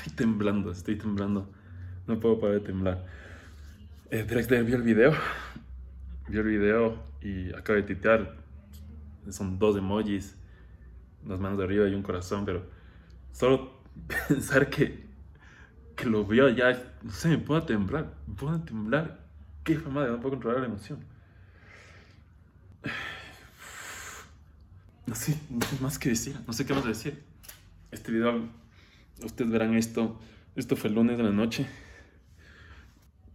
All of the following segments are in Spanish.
Estoy temblando, estoy temblando. No puedo parar de temblar. Eh, vio el video. Vio el video y acaba de titear. Son dos emojis, las manos de arriba y un corazón, pero solo pensar que, que lo vio ya, no sé, me puedo temblar. Me puedo temblar. Qué madre, no puedo controlar la emoción. No sé, no sé más que decir, no sé qué más decir. Este video, ustedes verán esto, esto fue el lunes de la noche.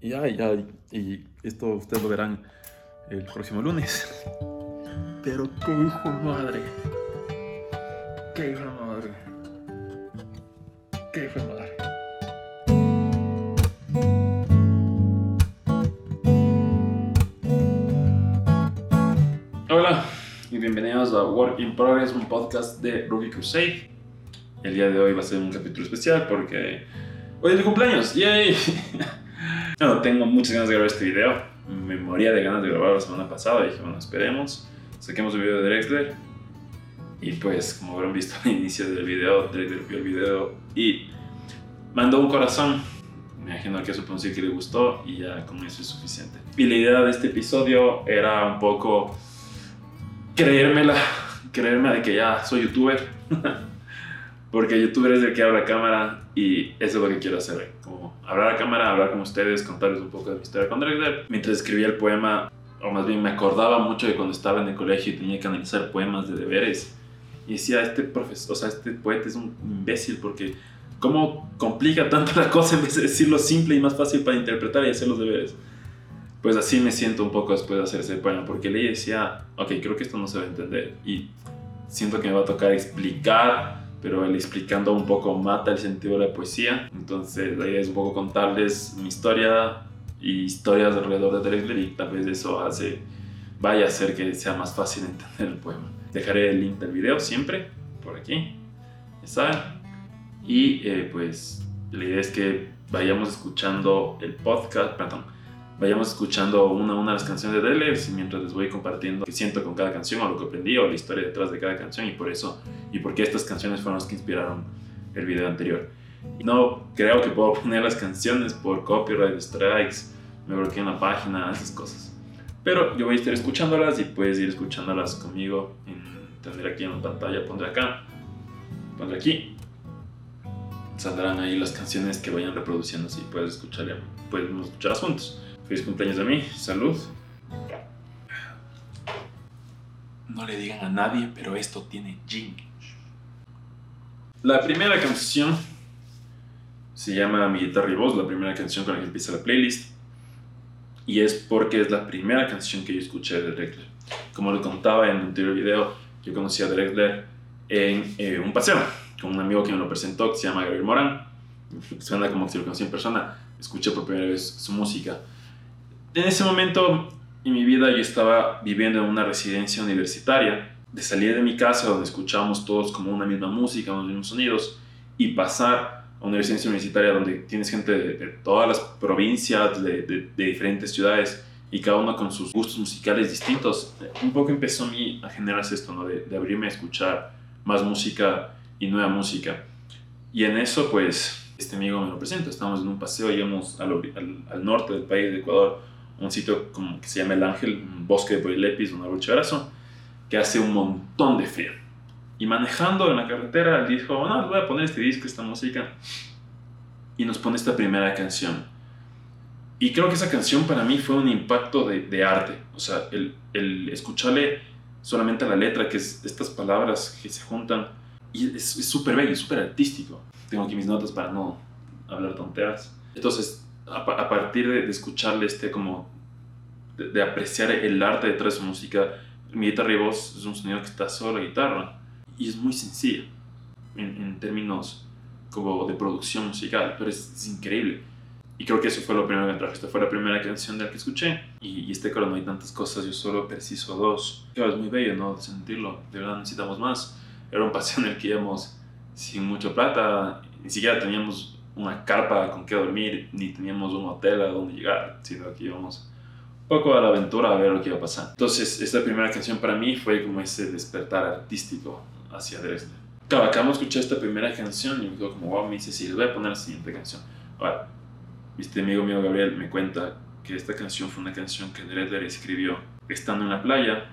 Y ya, ya, y esto ustedes lo verán el próximo lunes. Pero qué hijo de madre. Qué hijo de madre. Qué hijo de madre. Hola y bienvenidos a Work in Progress, un podcast de Ruby Crusade. El día de hoy va a ser un capítulo especial porque hoy es mi cumpleaños. ¡Yay! no, tengo muchas ganas de grabar este video. Me moría de ganas de grabarlo la semana pasada. Dije, bueno, esperemos. Saquemos el video de Drexler. Y pues, como habrán visto al inicio del video, Drexler vio el video y mandó un corazón. Me imagino que supongo que le gustó y ya con eso es suficiente. Y la idea de este episodio era un poco creérmela, creerme de que ya soy youtuber. Porque youtuber es el que abre la cámara y eso es lo que quiero hacer. Como hablar a cámara, hablar con ustedes, contarles un poco de mi historia con Drexler. Mientras escribía el poema, o más bien me acordaba mucho de cuando estaba en el colegio y tenía que analizar poemas de deberes. Y decía, este profesor, o sea, este poeta es un imbécil porque cómo complica tanto la cosa en vez de decirlo simple y más fácil para interpretar y hacer los deberes. Pues así me siento un poco después de hacer ese poema, porque leí y decía, ok, creo que esto no se va a entender. Y siento que me va a tocar explicar, pero el explicando un poco mata el sentido de la poesía. Entonces la idea es un poco contarles mi historia y historias alrededor de Drexler y tal vez eso hace, vaya a hacer que sea más fácil entender el poema. Dejaré el link del video siempre por aquí, saben. Y eh, pues la idea es que vayamos escuchando el podcast, perdón, vayamos escuchando una a una las canciones de y mientras les voy compartiendo qué siento con cada canción o lo que aprendí o la historia detrás de cada canción y por eso y por qué estas canciones fueron las que inspiraron el video anterior. No creo que puedo poner las canciones por copyright strikes, me bloquean la página, esas cosas. Pero yo voy a estar escuchándolas y puedes ir escuchándolas conmigo. Tendré aquí en la pantalla, pondré acá, pondré aquí. Saldrán ahí las canciones que vayan reproduciendo, así puedes escuchar, podemos escucharlas juntos. Feliz cumpleaños a mí, salud. No le digan a nadie, pero esto tiene gin. La primera canción se llama Mi guitarra y voz, la primera canción con la que empieza la playlist. Y es porque es la primera canción que yo escuché de Drexler. Como le contaba en el anterior video, yo conocí a Drexler en eh, un paseo con un amigo que me lo presentó que se llama Gabriel Morán. Suena como si lo conocí en persona. Escuché por primera vez su música en ese momento en mi vida yo estaba viviendo en una residencia universitaria, de salir de mi casa donde escuchábamos todos como una misma música, unos mismos sonidos, y pasar a una residencia universitaria donde tienes gente de, todas las provincias, de, de, diferentes ciudades, y cada uno con sus gustos musicales distintos. Un poco empezó a mí a generarse esto, ¿no? de, abrirme a escuchar más música y nueva música. Y en eso, pues, este amigo me lo presenta. Estamos en un paseo, íbamos al, al, al norte del país de Ecuador, un sitio como que se llama El Ángel, un bosque de Boilepis, un árbol chéverazo, que hace un montón de frío. Y manejando en la carretera, él dijo, no, voy a poner este disco, esta música. Y nos pone esta primera canción. Y creo que esa canción para mí fue un impacto de, de arte. O sea, el, el, escucharle solamente la letra, que es estas palabras que se juntan. Y es súper bello, súper artístico. Tengo aquí mis notas para no hablar tonteras. Entonces, a, partir de, escucharle este como de, apreciar el arte detrás de su música mi guitarra y voz es un sonido que está solo la guitarra. Y es muy sencillo en, términos como de producción musical pero es, increíble. Y creo que eso fue lo primero que me esta fue la primera canción de la que escuché. Y, este coro no hay tantas cosas yo solo preciso dos. Es muy bello no sentirlo. De verdad necesitamos más. Era un paseo en el que íbamos sin mucha plata ni siquiera teníamos una carpa con que dormir, ni teníamos un hotel a donde llegar, sino que íbamos un poco a la aventura a ver lo que iba a pasar. Entonces, esta primera canción para mí fue como ese despertar artístico hacia Dresden. Claro, acabamos de escuchar esta primera canción y me dijo como, wow, me dice, sí, les voy a poner la siguiente canción. Ahora, este amigo mío Gabriel me cuenta que esta canción fue una canción que Dredler escribió estando en la playa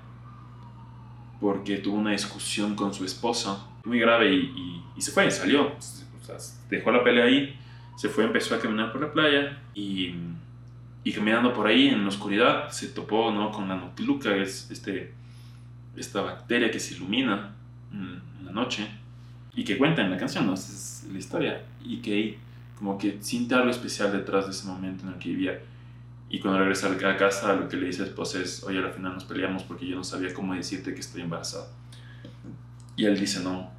porque tuvo una discusión con su esposa muy grave y, y, se fue, salió. Sea, dejó la pelea ahí, se fue, empezó a caminar por la playa y, y caminando por ahí en la oscuridad se topó ¿no? con la noctiluca, que es este, esta bacteria que se ilumina en la noche y que cuenta en la canción, ¿no? es la historia. Y que como que siente algo especial detrás de ese momento en el que vivía. Y cuando regresa a casa, lo que le dice esposa es, oye, al final nos peleamos porque yo no sabía cómo decirte que estoy embarazada. Y él dice, no,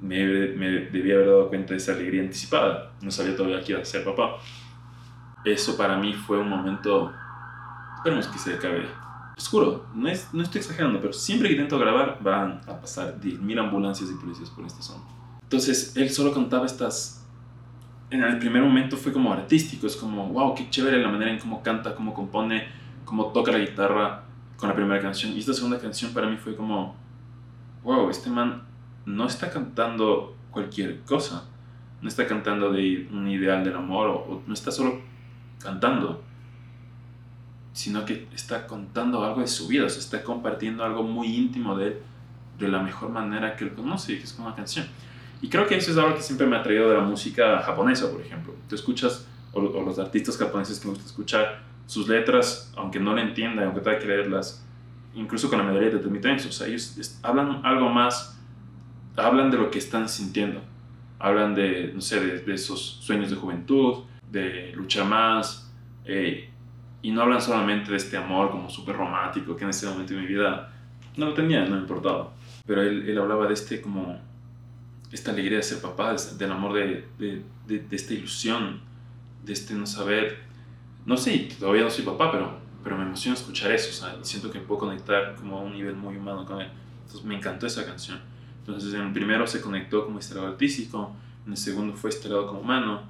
me, me debía haber dado cuenta de esa alegría anticipada. No sabía todavía que iba a ser papá. Eso para mí fue un momento, esperemos que se acabe oscuro. No, es, no estoy exagerando, pero siempre que intento grabar van a pasar 10.000 ambulancias y policías por esta zona. Entonces él solo contaba estas... En el primer momento fue como artístico, es como, wow, qué chévere la manera en cómo canta, cómo compone, cómo toca la guitarra con la primera canción. Y esta segunda canción para mí fue como, wow, este man no está cantando cualquier cosa, no está cantando de un ideal del amor o no está solo cantando, sino que está contando algo de su vida, o está compartiendo algo muy íntimo de él de la mejor manera que él conoce, que es con una canción. Y creo que eso es algo que siempre me ha traído de la música japonesa, por ejemplo. Tú escuchas, o, los artistas japoneses que me gusta escuchar, sus letras, aunque no le entiendan, aunque tenga que leerlas, incluso con la mayoría de transmitencias, o sea, ellos hablan algo más, hablan de lo que están sintiendo, hablan de, no sé, de, esos sueños de juventud, de luchar más, eh, y no hablan solamente de este amor como súper romántico que en ese momento de mi vida no lo tenía, no me importaba. Pero él, él hablaba de este como, esta alegría de ser papá, del amor de, de, de, esta ilusión, de este no saber, no sé, todavía no soy papá, pero, pero me emociona escuchar eso, o sea, siento que puedo conectar como a un nivel muy humano con él. Entonces me encantó esa canción. Entonces en el primero se conectó como este lado artístico, en el segundo fue este lado como humano,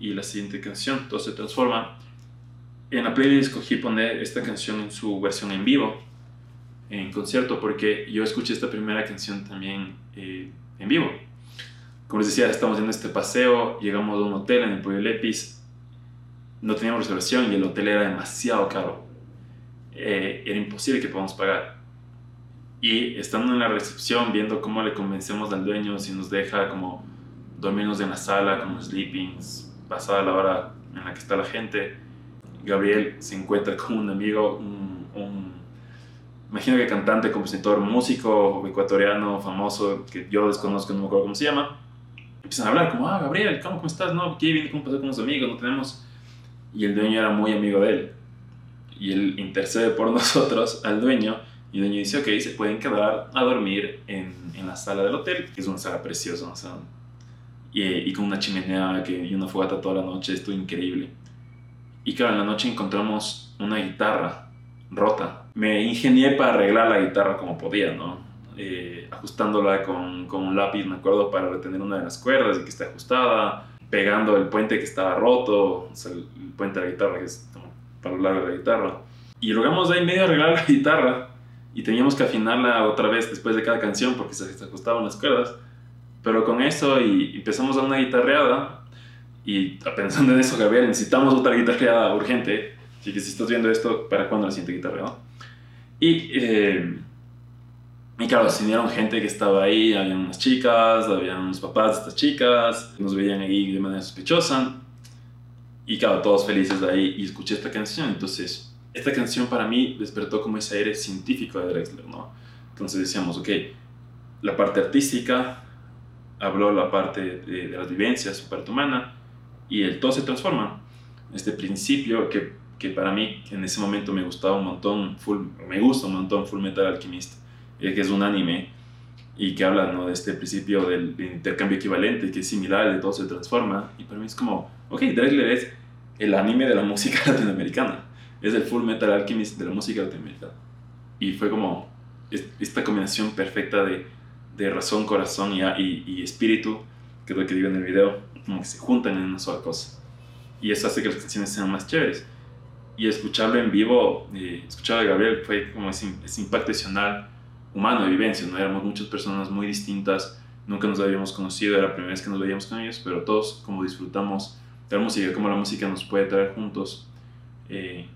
y la siguiente canción, todo se transforma en la playlist escogí poner esta canción en su versión en vivo, en concierto, porque yo escuché esta primera canción también eh, en vivo. Como les decía, estamos en este paseo, llegamos a un hotel en el Pueblo Lepis, no teníamos reservación y el hotel era demasiado caro. Eh, era imposible que podamos pagar. Y estando en la recepción, viendo cómo le convencemos al dueño si nos deja como dormirnos en la sala, como sleepings, pasada la hora en la que está la gente, Gabriel se encuentra con un amigo, un, imagino que cantante, compositor, músico ecuatoriano famoso que yo desconozco, no me acuerdo cómo se llama. Empiezan a hablar como, ah, Gabriel, ¿cómo, cómo estás? No, ¿qué viene? ¿Cómo pasó con los amigos? No tenemos... Y el dueño era muy amigo de él. Y él intercede por nosotros al dueño. Y el dueño dice, ok, se pueden quedar a dormir en, en la sala del hotel, que es una sala preciosa, o sea, y, y, con una chimenea que, y una fogata toda la noche, esto increíble. Y claro, en la noche encontramos una guitarra rota. Me ingenié para arreglar la guitarra como podía, ¿no? Eh, ajustándola con, con, un lápiz, me acuerdo, para retener una de las cuerdas y que esté ajustada, pegando el puente que estaba roto, o sea, el, puente de la guitarra que es para lo largo de la guitarra. Y logramos ahí medio arreglar la guitarra y teníamos que afinarla otra vez después de cada canción porque se, se ajustaban las cuerdas. Pero con eso y empezamos a una guitarreada y pensando en eso, Gabriel, necesitamos otra guitarra urgente. Así que si estás viendo esto, ¿para cuándo la siguiente guitarra? Y, eh, y claro, se gente que estaba ahí, había unas chicas, había unos papás de estas chicas, nos veían ahí de manera sospechosa. Y claro, todos felices de ahí y escuché esta canción. Entonces, esta canción para mí despertó como ese aire científico de Drexler, ¿no? Entonces decíamos, ok, la parte artística habló la parte de, de las vivencias, su parte humana, y el todo se transforma. Este principio que, que, para mí en ese momento me gustaba un montón, full, me gusta un montón Full Metal Alchemist, eh, que es un anime y que habla ¿no? de este principio del, intercambio equivalente, que es similar, de todo se transforma. Y para mí es como, ok, Drexler es el anime de la música latinoamericana, es el Full Metal Alchemist de la música latinoamericana. Y fue como esta combinación perfecta de, de razón, corazón y, y, y espíritu, que es lo que digo en el video como que se juntan en una sola cosa. Y eso hace que las canciones sean más chéveres. Y escucharlo en vivo, eh, escuchar a Gabriel fue como ese, impacto adicional humano de vivencia, ¿no? Éramos muchas personas muy distintas, nunca nos habíamos conocido, era la primera vez que nos veíamos con ellos, pero todos como disfrutamos de la música, como la música nos puede traer juntos, eh,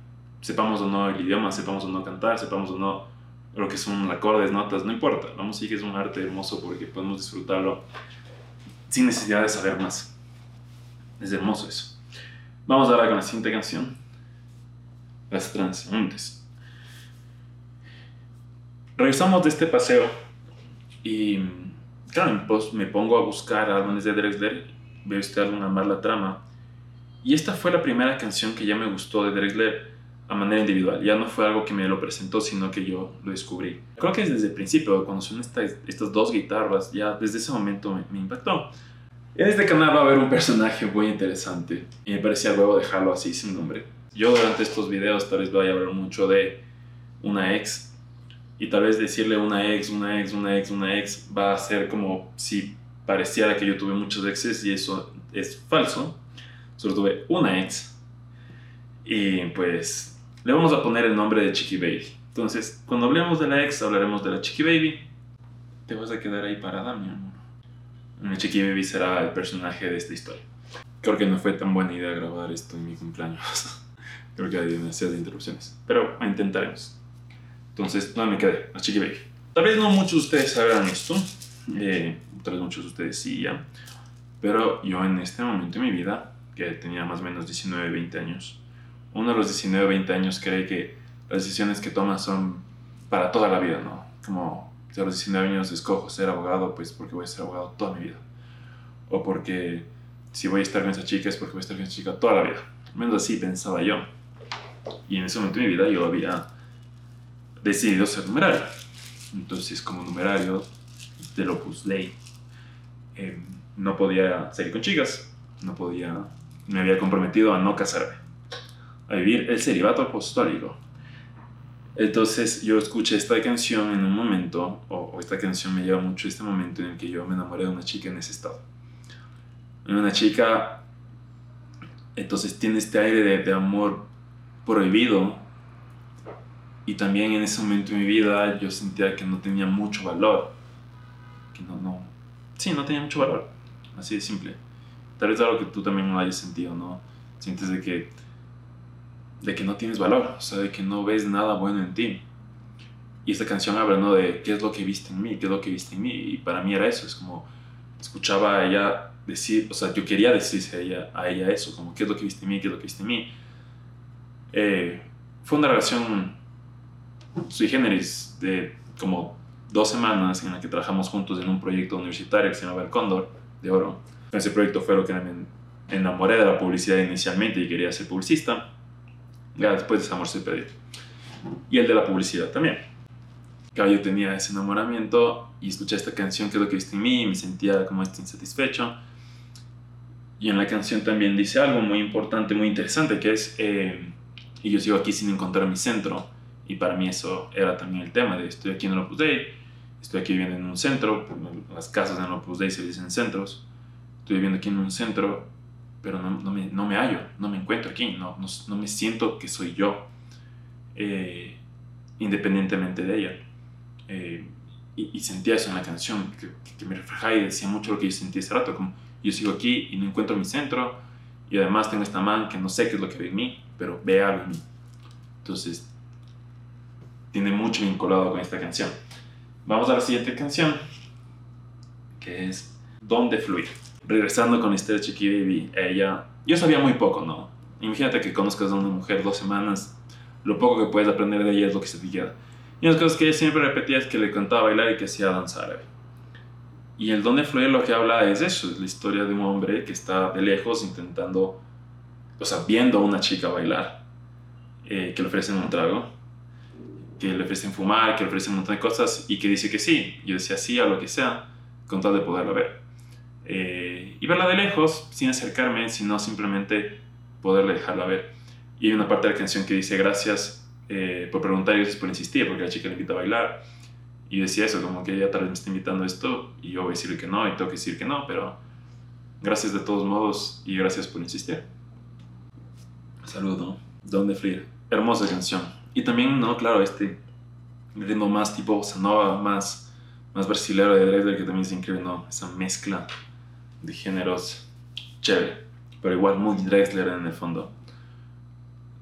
sepamos o no el idioma, sepamos o no cantar, sepamos o no lo que son acordes, notas, no importa, la música es un arte hermoso porque podemos disfrutarlo sin necesidad de saber más. Es hermoso eso. Vamos ahora con la siguiente canción, Las Transeúntes. Regresamos de este paseo y claro, me pongo a buscar álbumes de Drexler, veo este álbum Amar la Trama, y esta fue la primera canción que ya me gustó de Drexler a manera individual, ya no fue algo que me lo presentó, sino que yo lo descubrí. Creo que desde el principio, cuando son estas, estas dos guitarras, ya desde ese momento me, me, impactó. En este canal va a haber un personaje muy interesante y me parecía luego dejarlo así sin nombre. Yo durante estos videos tal vez voy a hablar mucho de una ex y tal vez decirle una ex, una ex, una ex, una ex va a ser como si pareciera que yo tuve muchos exes y eso es falso. Solo tuve una ex. Y pues le vamos a poner el nombre de Chiqui Baby. Entonces, cuando hablemos de la ex, hablaremos de la Chiqui Baby. Te vas a quedar ahí parada, mi amor. La Chiqui Baby será el personaje de esta historia. Creo que no fue tan buena idea grabar esto en mi cumpleaños. Creo que hay demasiadas interrupciones. Pero intentaremos. Entonces, no me quedé, a Chiqui Baby. Tal vez no muchos de ustedes sabrán esto, eh, tal vez muchos de ustedes sí ya, pero yo en este momento de mi vida, que tenía más o menos 19, 20 años, uno de los 19, 20 años cree que las decisiones que toma son para toda la vida, ¿no? Como si a los 19 años escojo ser abogado, pues porque voy a ser abogado toda mi vida. O porque si voy a estar con esa chica es porque voy a estar con esa chica toda la vida. Al menos así pensaba yo. Y en ese momento de mi vida yo había decidido ser numerario. Entonces, como numerario del Opus Dei, eh, no podía salir con chicas, no podía, me había comprometido a no casarme, a vivir el celibato apostólico. Entonces yo escuché esta canción en un momento, o, esta canción me lleva mucho a este momento en el que yo me enamoré de una chica en ese estado. Una chica, entonces tiene este aire de, de amor prohibido, y también en ese momento de mi vida yo sentía que no tenía mucho valor. Que no, no. Sí, no tenía mucho valor. Así de simple. Tal vez algo que tú también lo hayas sentido, ¿no? Sientes de que. De que no tienes valor. O sea, de que no ves nada bueno en ti. Y esta canción habla, ¿no? De qué es lo que viste en mí, qué es lo que viste en mí. Y para mí era eso. Es como. Escuchaba a ella decir. O sea, yo quería decirse a ella, a ella eso. Como, ¿qué es lo que viste en mí? ¿Qué es lo que viste en mí? Eh, fue una relación sui generis de como dos semanas en la que trabajamos juntos en un proyecto universitario que se llamaba El Cóndor de Oro. Ese proyecto fue lo que me enamoré de la publicidad inicialmente y quería ser publicista. Ya después de amor se perdió. Y el de la publicidad también. Claro, yo tenía ese enamoramiento y escuché esta canción que es lo que viste en mí y me sentía como este insatisfecho. Y en la canción también dice algo muy importante, muy interesante, que es, eh, y yo sigo aquí sin encontrar mi centro y para mí eso era también el tema de estoy aquí en el Opus Dei, estoy aquí viviendo en un centro, las casas en el Opus Dei se dicen centros, estoy viviendo aquí en un centro, pero no, no, me, no me, hallo, no me encuentro aquí, no, no, no me siento que soy yo, eh, independientemente de ella. Eh, y, sentía eso en la canción, que, me reflejaba y decía mucho lo que yo sentí ese rato, como yo sigo aquí y no encuentro mi centro, y además tengo esta man que no sé qué es lo que ve en mí, pero ve algo en mí. Entonces, tiene mucho vinculado con esta canción. Vamos a la siguiente canción, que es Donde Fluir. Regresando con Esther Chiqui Baby, ella, yo sabía muy poco, ¿no? Imagínate que conozcas a una mujer dos semanas, lo poco que puedes aprender de ella es lo que se te queda. Y una de las cosas que ella siempre repetía es que le cantaba bailar y que hacía danzar. Y el Donde Fluir lo que habla es eso, es la historia de un hombre que está de lejos intentando, o sea, viendo a una chica bailar, eh, que le ofrecen un trago que le ofrecen fumar, que le ofrecen un montón de cosas y que dice que sí. Yo decía sí a lo que sea, con tal de poderla ver. Eh, y verla de lejos, sin acercarme, sino simplemente poderle dejarla ver. Y hay una parte de la canción que dice gracias eh, por preguntar y gracias por insistir, porque la chica le invita a bailar. Y decía eso, como que ella tal vez me está invitando a esto y yo voy a decirle que no y tengo que decir que no, pero gracias de todos modos y gracias por insistir. Saludo, Donde Fría. Hermosa canción. Y también, no, claro, este ritmo más tipo bossa nova, más más brasilero de Drexler, que también es increíble, ¿no? Esa mezcla de géneros chévere, pero igual muy Drexler en el fondo.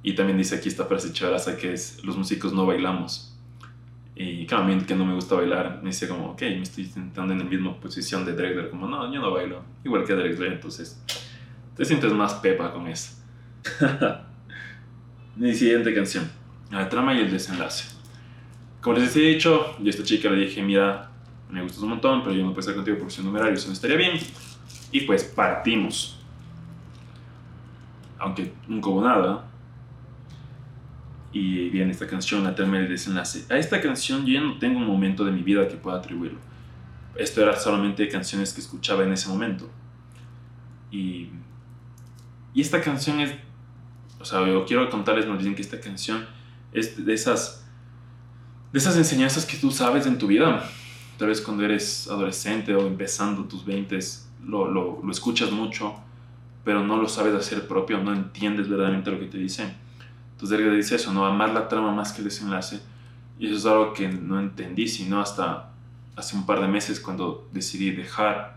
Y también dice aquí esta frase chéveraza que es, los músicos no bailamos. Y claro, a mí que no me gusta bailar, me dice como, ok, me estoy sentando en la misma posición de Drexler, como, no, yo no bailo, igual que Drexler, entonces te sientes más pepa con eso. Mi siguiente canción, la trama y el desenlace. Como les he dicho, yo a esta chica le dije, mira, me gustas un montón, pero yo no puedo estar contigo por ser numerario, eso no estaría bien. Y pues partimos. Aunque nunca hubo nada. Y viene esta canción, trama y el desenlace. A esta canción yo ya no tengo un momento de mi vida que pueda atribuirlo. Esto era solamente canciones que escuchaba en ese momento. Y, y esta canción es o sea, yo quiero contarles más bien que esta canción es de esas, de esas enseñanzas que tú sabes en tu vida. Tal vez cuando eres adolescente o empezando tus 20 lo, lo, lo escuchas mucho, pero no lo sabes hacer propio, no entiendes verdaderamente lo que te dicen. Entonces Derrida dice eso, no amar la trama más que el desenlace. Y eso es algo que no entendí, sino hasta hace un par de meses cuando decidí dejar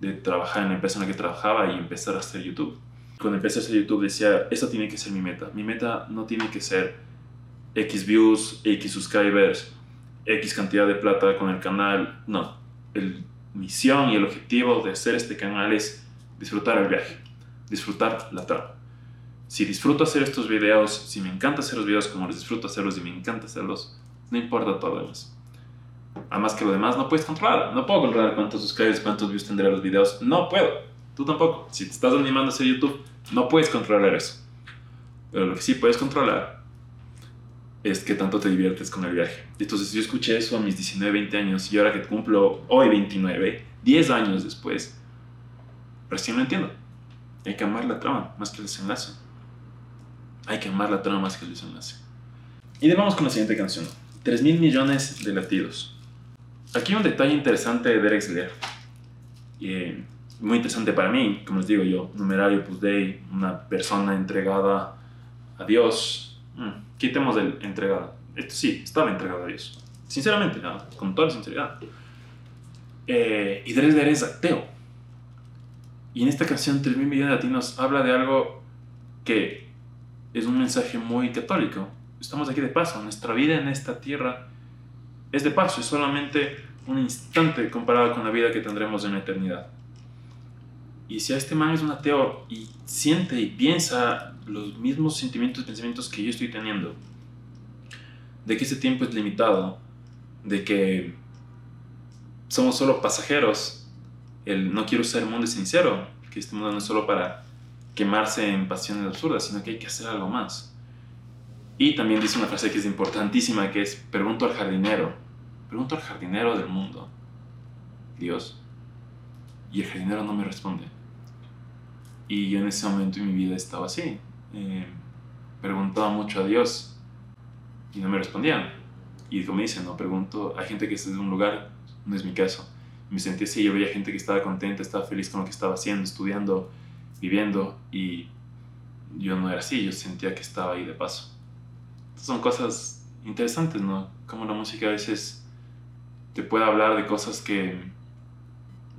de trabajar en la empresa en la que trabajaba y empezar a hacer YouTube cuando empecé a hacer YouTube decía, esta tiene que ser mi meta. Mi meta no tiene que ser X views, X subscribers, X cantidad de plata con el canal. No, el misión y el objetivo de hacer este canal es disfrutar el viaje, disfrutar la trama. Si disfruto hacer estos videos, si me encanta hacer los videos como les disfruto hacerlos y me encanta hacerlos, no importa todo lo demás. Además que lo demás no puedes controlar. No puedo controlar cuántos subscribers, cuántos views tendré los videos. No puedo. Tú tampoco. Si te estás animando a hacer YouTube, no puedes controlar eso. Pero lo que sí puedes controlar es que tanto te diviertes con el viaje. Entonces yo escuché eso a mis 19, 20 años y ahora que cumplo hoy 29, 10 años después, recién lo entiendo. Hay que amar la trama más que el desenlace. Hay que amar la trama más que el desenlace. Y vamos con la siguiente canción. 3 mil millones de latidos. Aquí un detalle interesante de Derek Slayer. Eh, muy interesante para mí, como les digo yo, numerario pues de una persona entregada a Dios. Mm, quitemos el entregada. Esto sí, estaba entregado a Dios. Sinceramente, con toda la sinceridad. Eh, y Dresler es ateo. Y en esta canción, 3.000 millones de latinos habla de algo que es un mensaje muy católico. Estamos aquí de paso. Nuestra vida en esta tierra es de paso. Es solamente un instante comparado con la vida que tendremos en la eternidad. Y si a este man es un ateo y siente y piensa los mismos sentimientos y pensamientos que yo estoy teniendo, de que ese tiempo es limitado, de que somos solo pasajeros, el no quiero ser mundo sincero, que este mundo no es solo para quemarse en pasiones absurdas, sino que hay que hacer algo más. Y también dice una frase que es importantísima, que es, pregunto al jardinero, pregunto al jardinero del mundo, Dios, y el jardinero no me responde. Y yo en ese momento en mi vida estaba así. Eh, preguntaba mucho a Dios y no me respondían. Y como dicen, no pregunto, a gente que está en un lugar, no es mi caso. Me sentí así, yo veía gente que estaba contenta, estaba feliz con lo que estaba haciendo, estudiando, viviendo, y yo no era así, yo sentía que estaba ahí de paso. son cosas interesantes, ¿no? Como la música a veces te puede hablar de cosas que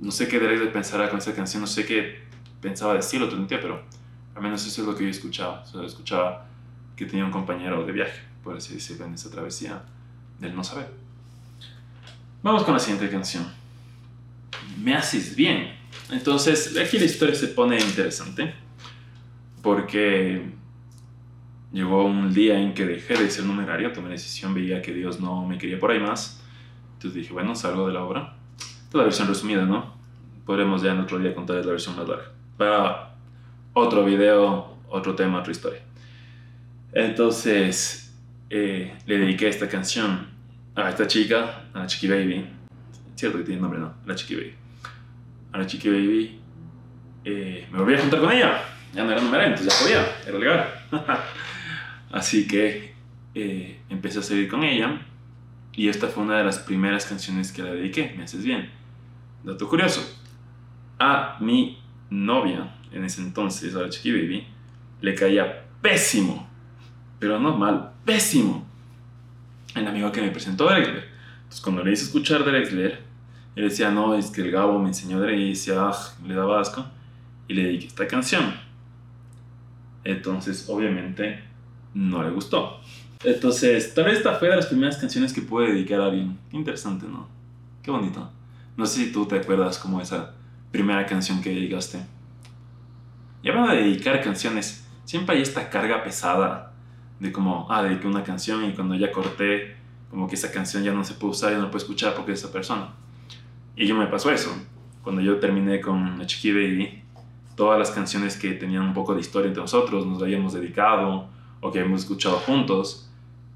no sé qué derecho de pensar con esa canción, no sé qué pensaba decirlo día, pero al menos eso es lo que yo escuchaba. O sea, escuchaba que tenía un compañero de viaje, por así decirlo, en esa travesía del no saber. Vamos con la siguiente canción. Me haces bien. Entonces, aquí la historia se pone interesante porque llegó un día en que dejé de ser numerario, tomé la decisión, veía que Dios no me quería por ahí más. Entonces dije, bueno, salgo de la obra. Toda la versión resumida, ¿no? Podremos ya en otro día contarles la versión más larga para otro video, otro tema, otra historia. Entonces, eh, le dediqué esta canción a esta chica, a la Chiqui Baby. Cierto que tiene nombre, ¿no? La Chiqui Baby. A la Chiqui Baby. Eh, me volví a juntar con ella. Ya no era número entonces ya podía, era legal. Así que eh, empecé a salir con ella. Y esta fue una de las primeras canciones que le dediqué. Me haces bien. Dato curioso. A mi novia, en ese entonces, a la Chiqui Baby, le caía pésimo, pero no mal, pésimo, el amigo que me presentó a Entonces cuando le hice escuchar Drexler, él decía, no, es que el Gabo me enseñó Drexler ah, le daba asco. Y le dediqué esta canción. Entonces, obviamente, no le gustó. Entonces, tal vez esta fue de las primeras canciones que pude dedicar a alguien. Interesante, ¿no? Qué bonito. No sé si tú te acuerdas como esa primera canción que dedicaste. Y hablando de dedicar canciones, siempre hay esta carga pesada de como, ah, dediqué una canción y cuando ya corté, como que esa canción ya no se puede usar, ya no puede escuchar porque es esa persona. Y yo me pasó eso. Cuando yo terminé con la Chiqui Baby, todas las canciones que tenían un poco de historia entre nosotros, nos habíamos dedicado o que habíamos escuchado juntos,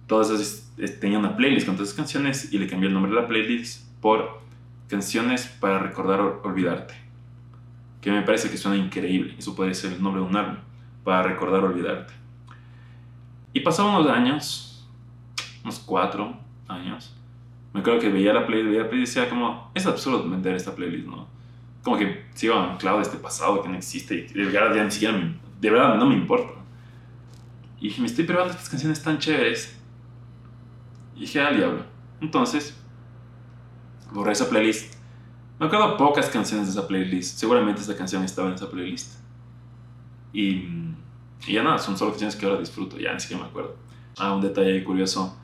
todas esas eh, tenían una playlist con todas esas canciones y le cambié el nombre de la playlist por Canciones para recordar olvidarte. Que me parece que suena increíble. Eso puede ser el nombre de un álbum. Para recordar olvidarte. Y pasaron unos años, unos cuatro años. Me acuerdo que veía la playlist, veía la playlist y decía como, es absurdo vender esta playlist, ¿no? Como que sigo anclado de este pasado que no existe y de verdad ya ni siquiera de verdad no me importa. Y dije, me estoy probando estas canciones tan chéveres. Y dije, al diablo. Entonces, borré esa playlist. Me acuerdo pocas canciones de esa playlist. Seguramente esa canción estaba en esa playlist. Y, y ya nada, son solo canciones que ahora disfruto. Ya ni siquiera me acuerdo. Ah, un detalle curioso.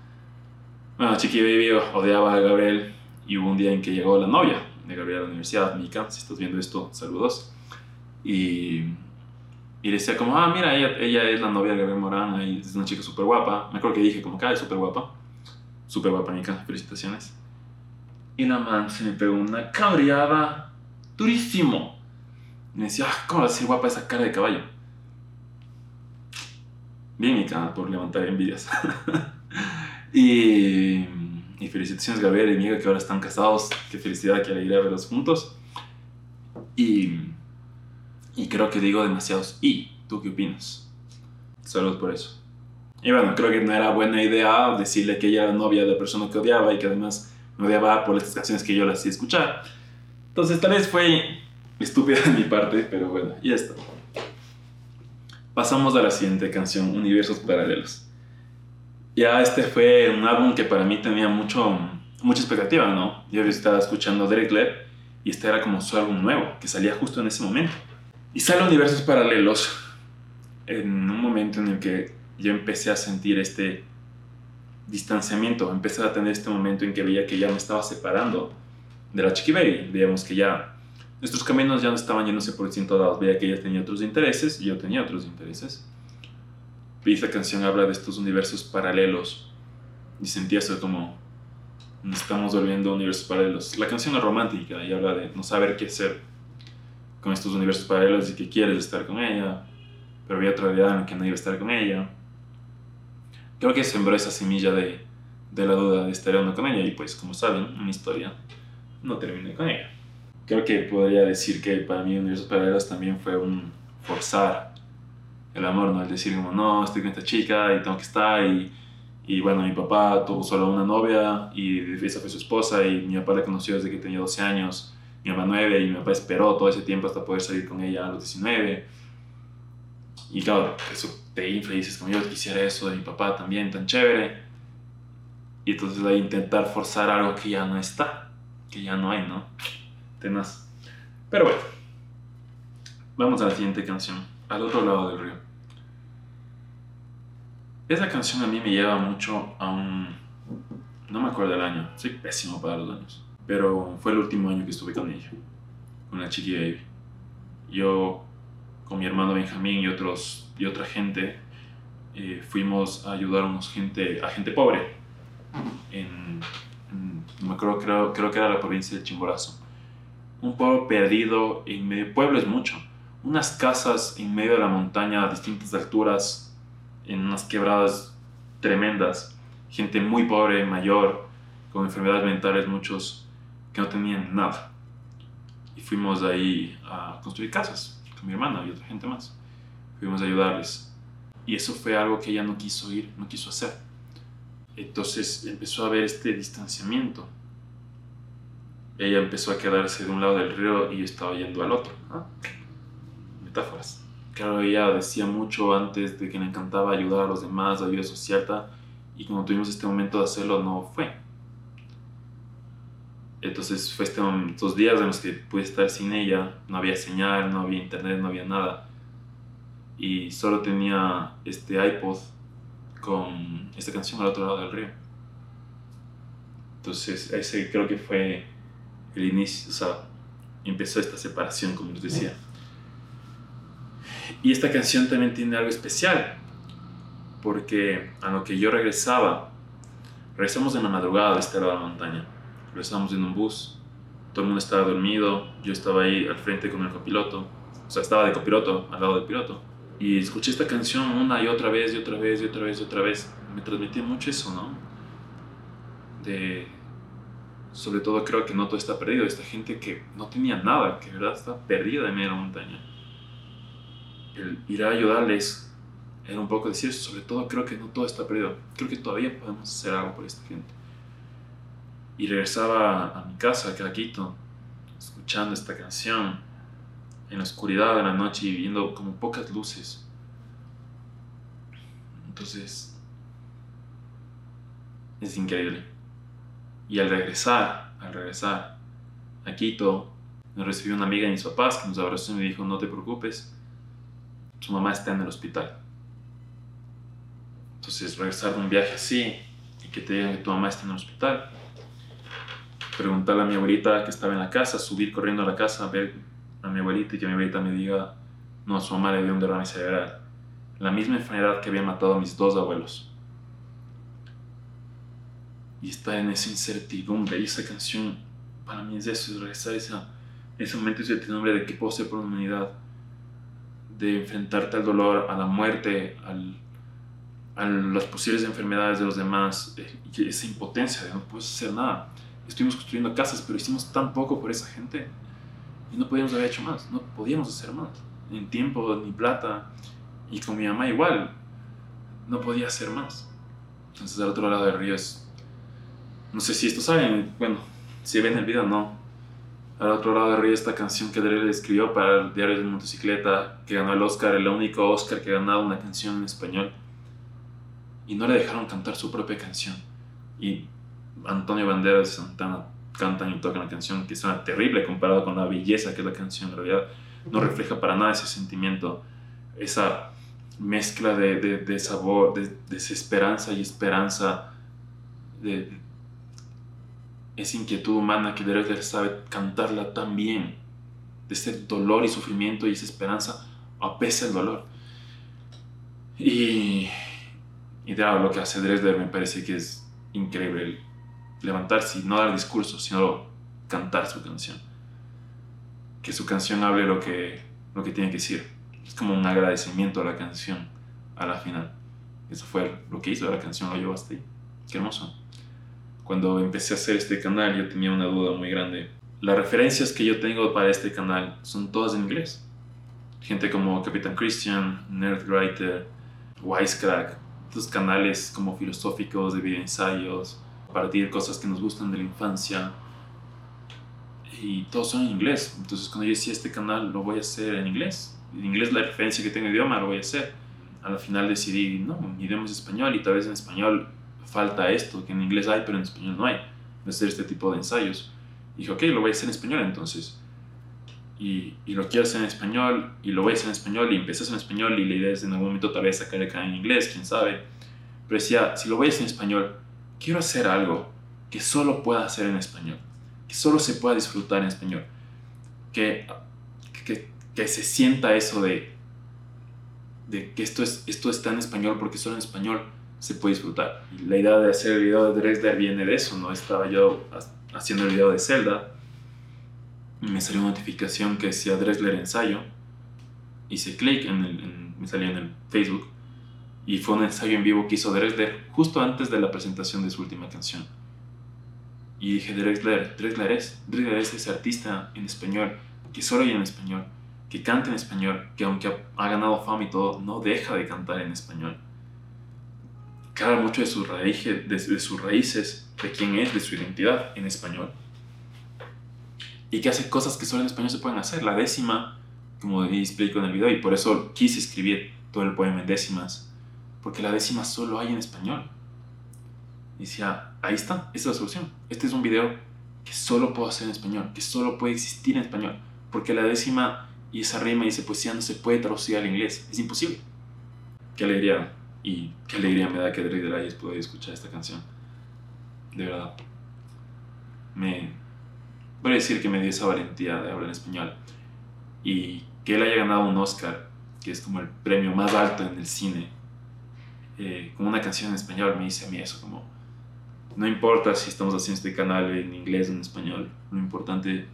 Bueno, Chiqui Baby odiaba a Gabriel y hubo un día en que llegó la novia de Gabriel a la universidad, Mika, si estás viendo esto, saludos. Y, y decía como, ah, mira, ella, ella es la novia de Gabriel Morán, es una chica súper guapa. Me acuerdo que dije como, que ah, es súper guapa. Súper guapa, Mika, felicitaciones. Y la man se me pegó una cabreada durísimo. Y me decía, ah, ¿cómo va a ser guapa esa cara de caballo? Bien, mi cara, por levantar envidias. y, y, felicitaciones, Gabriel y Miga, que ahora están casados. Qué felicidad, qué alegría verlos juntos. Y, y creo que digo demasiados. ¿Y tú qué opinas? Saludos por eso. Y bueno, creo que no era buena idea decirle que ella era novia de la persona que odiaba y que además me odiaba por estas canciones que yo las hacía escuchar. Entonces tal vez fue estúpida de mi parte, pero bueno, ya está. Pasamos a la siguiente canción, Universos Paralelos. Ya este fue un álbum que para mí tenía mucho, mucha expectativa, ¿no? Yo estaba escuchando Derek Led y este era como su álbum nuevo, que salía justo en ese momento. Y sale Universos Paralelos en un momento en el que yo empecé a sentir este distanciamiento, empecé a tener este momento en que veía que ya me estaba separando de la Chiqui Baby, veíamos que ya nuestros caminos ya no estaban yéndose por distintos lados, veía que ella tenía otros intereses y yo tenía otros intereses. Y esta canción habla de estos universos paralelos y sentía eso como nos estamos volviendo universos paralelos. La canción es romántica y habla de no saber qué hacer con estos universos paralelos y que quieres estar con ella, pero había otra realidad en la que no iba a estar con ella creo que sembró esa semilla de, de la duda de estar o con ella y pues como saben, una historia no terminé con ella. Creo que podría decir que para mí Universos Paralelos también fue un forzar el amor, ¿no? El decir como, no, estoy con esta chica y tengo que estar y, y bueno, mi papá tuvo solo una novia y esa fue su esposa y mi papá la conoció desde que tenía 12 años, mi mamá 9 y mi papá esperó todo ese tiempo hasta poder salir con ella a los 19. Y claro, eso te infla y dices, como yo quisiera eso de mi papá también, tan chévere. Y entonces a intentar forzar algo que ya no está, que ya no hay, ¿no? Tenaz. Pero bueno, vamos a la siguiente canción, al otro lado del río. Esa canción a mí me lleva mucho a un... No me acuerdo del año, soy pésimo para los años. Pero fue el último año que estuve con ella, con la chiqui baby. Yo, con mi hermano Benjamín y otros y otra gente, eh, fuimos a ayudar a, unos gente, a gente pobre. En, me creo, creo, creo que era la provincia de Chimborazo. Un pueblo perdido en medio, pueblo es mucho, unas casas en medio de la montaña a distintas alturas, en unas quebradas tremendas, gente muy pobre, mayor, con enfermedades mentales, muchos que no tenían nada. Y fuimos ahí a construir casas con mi hermana y otra gente más fuimos ayudarles. Y eso fue algo que ella no quiso ir, no quiso hacer. Entonces empezó a haber este distanciamiento. Ella empezó a quedarse de un lado del río y yo estaba yendo al otro. Metáforas. Claro, ella decía mucho antes de que le encantaba ayudar a los demás, ayuda social, y cuando tuvimos este momento de hacerlo no fue. Entonces fue este, estos días en los que pude estar sin ella, no había señal, no había internet, no había nada. Y solo tenía este iPod con esta canción al otro lado del río. Entonces ese creo que fue el inicio, o sea, empezó esta separación, como les decía. Y esta canción también tiene algo especial, porque a lo que yo regresaba, regresamos en la madrugada de este lado de la montaña regresamos en un bus, todo el mundo estaba dormido, yo estaba ahí al frente con el copiloto, o sea, estaba de copiloto, al lado del piloto, y escuché esta canción una y otra vez, y otra vez, y otra vez, y otra vez. Me transmitía mucho eso, ¿no? De, sobre todo creo que no todo está perdido, esta gente que no tenía nada, que de verdad está perdida en medio de la montaña. El ir a ayudarles era un poco decir, sobre todo creo que no todo está perdido, creo que todavía podemos hacer algo por esta gente y regresaba a mi casa, a Quito, escuchando esta canción en la oscuridad de la noche y viendo como pocas luces. Entonces, es increíble. Y al regresar, al regresar a Quito, me recibió una amiga de mis papás que nos abrazó y me dijo, no te preocupes, tu mamá está en el hospital. Entonces, regresar de un viaje así y que te digan que tu mamá está en el hospital, preguntarle a mi abuelita que estaba en la casa, subir corriendo a la casa, ver a mi abuelita y que mi abuelita me diga, no, su mamá le dio un derrame cerebral. La misma enfermedad que había matado a mis dos abuelos. Y está en esa incertidumbre y esa canción para mí es eso, es regresar esa, ese momento de incertidumbre de qué puedo hacer por la humanidad, de enfrentarte al dolor, a la muerte, al, a las posibles enfermedades de los demás, eh, esa impotencia de no puedes hacer nada estuvimos construyendo casas, pero hicimos tan poco por esa gente y no podíamos haber hecho más, no podíamos hacer más, ni tiempo, ni plata, y con mi mamá igual, no podía hacer más. Entonces al otro lado del río es, no sé si esto saben, bueno, si ven el video, no. Al otro lado del río esta canción que Dre escribió para el diario de motocicleta, que ganó el Oscar, el único Oscar que ha ganado una canción en español. Y no le dejaron cantar su propia canción. Y Antonio Banderas y Santana cantan y tocan la canción que suena terrible comparado con la belleza que es la canción. En realidad no refleja para nada ese sentimiento, esa mezcla de, de, sabor, de, desesperanza y esperanza, de esa inquietud humana que Derek sabe cantarla tan bien, de ese dolor y sufrimiento y esa esperanza a pesar del dolor. Y, y de lo que hace Dresler me parece que es increíble levantarse y no dar discurso, sino cantar su canción. Que su canción hable lo que, lo que tiene que decir. Es como un agradecimiento a la canción a la final. Eso fue lo que hizo la canción, lo llevó hasta ahí. Qué hermoso. Cuando empecé a hacer este canal yo tenía una duda muy grande. Las referencias que yo tengo para este canal son todas en inglés. Gente como Capitán Christian, Nerdwriter, Wisecrack, estos canales como filosóficos de video ensayos, compartir cosas que nos gustan de la infancia. Y todos son en inglés. Entonces cuando yo decía este canal lo voy a hacer en inglés. En inglés la referencia que tengo idioma lo voy a hacer. Al final decidí, no, mi idioma es español y tal vez en español falta esto, que en inglés hay, pero en español no hay. De hacer este tipo de ensayos. Dije, ok, lo voy a hacer en español entonces. Y, y, lo quiero hacer en español y lo voy a hacer en español y empecé a hacer en español y la idea es en algún momento tal vez sacar acá en inglés, quién sabe. Pero decía, si lo voy a hacer en español, quiero hacer algo que solo pueda hacer en español, que solo se pueda disfrutar en español, que, que, que se sienta eso de, de que esto, es, esto está en español porque solo en español se puede disfrutar. La idea de hacer el video de Dresler viene de eso, ¿no? Estaba yo haciendo el video de Zelda y me salió una notificación que decía Dresler ensayo. Hice clic, en, el, me salía en el Facebook y fue un ensayo en vivo que hizo Drexler justo antes de la presentación de su última canción. Y dije, Drexler, Drexler es, Drexler es ese artista en español, que solo hay en español, que canta en español, que aunque ha, ganado fama y todo, no deja de cantar en español. Claro mucho de sus, raíces, de, de sus raíces, de quién es, de su identidad en español. Y que hace cosas que solo en español se pueden hacer. La décima, como explico en el video, y por eso quise escribir todo el poema en décimas, porque la décima solo hay en español. Y decía, ahí está, esta es la solución. Este es un video que solo puedo hacer en español, que solo puede existir en español, porque la décima y esa rima y esa poesía no se puede traducir al inglés, es imposible. Qué alegría y qué alegría me da que Drake hayas podido escuchar esta canción. De verdad. Me voy a decir que me dio esa valentía de hablar en español y que él haya ganado un Oscar, que es como el premio más alto en el cine, eh, con una canción en español, me dice a mí eso, como, no importa si estamos haciendo este canal en inglés o en español, lo importante,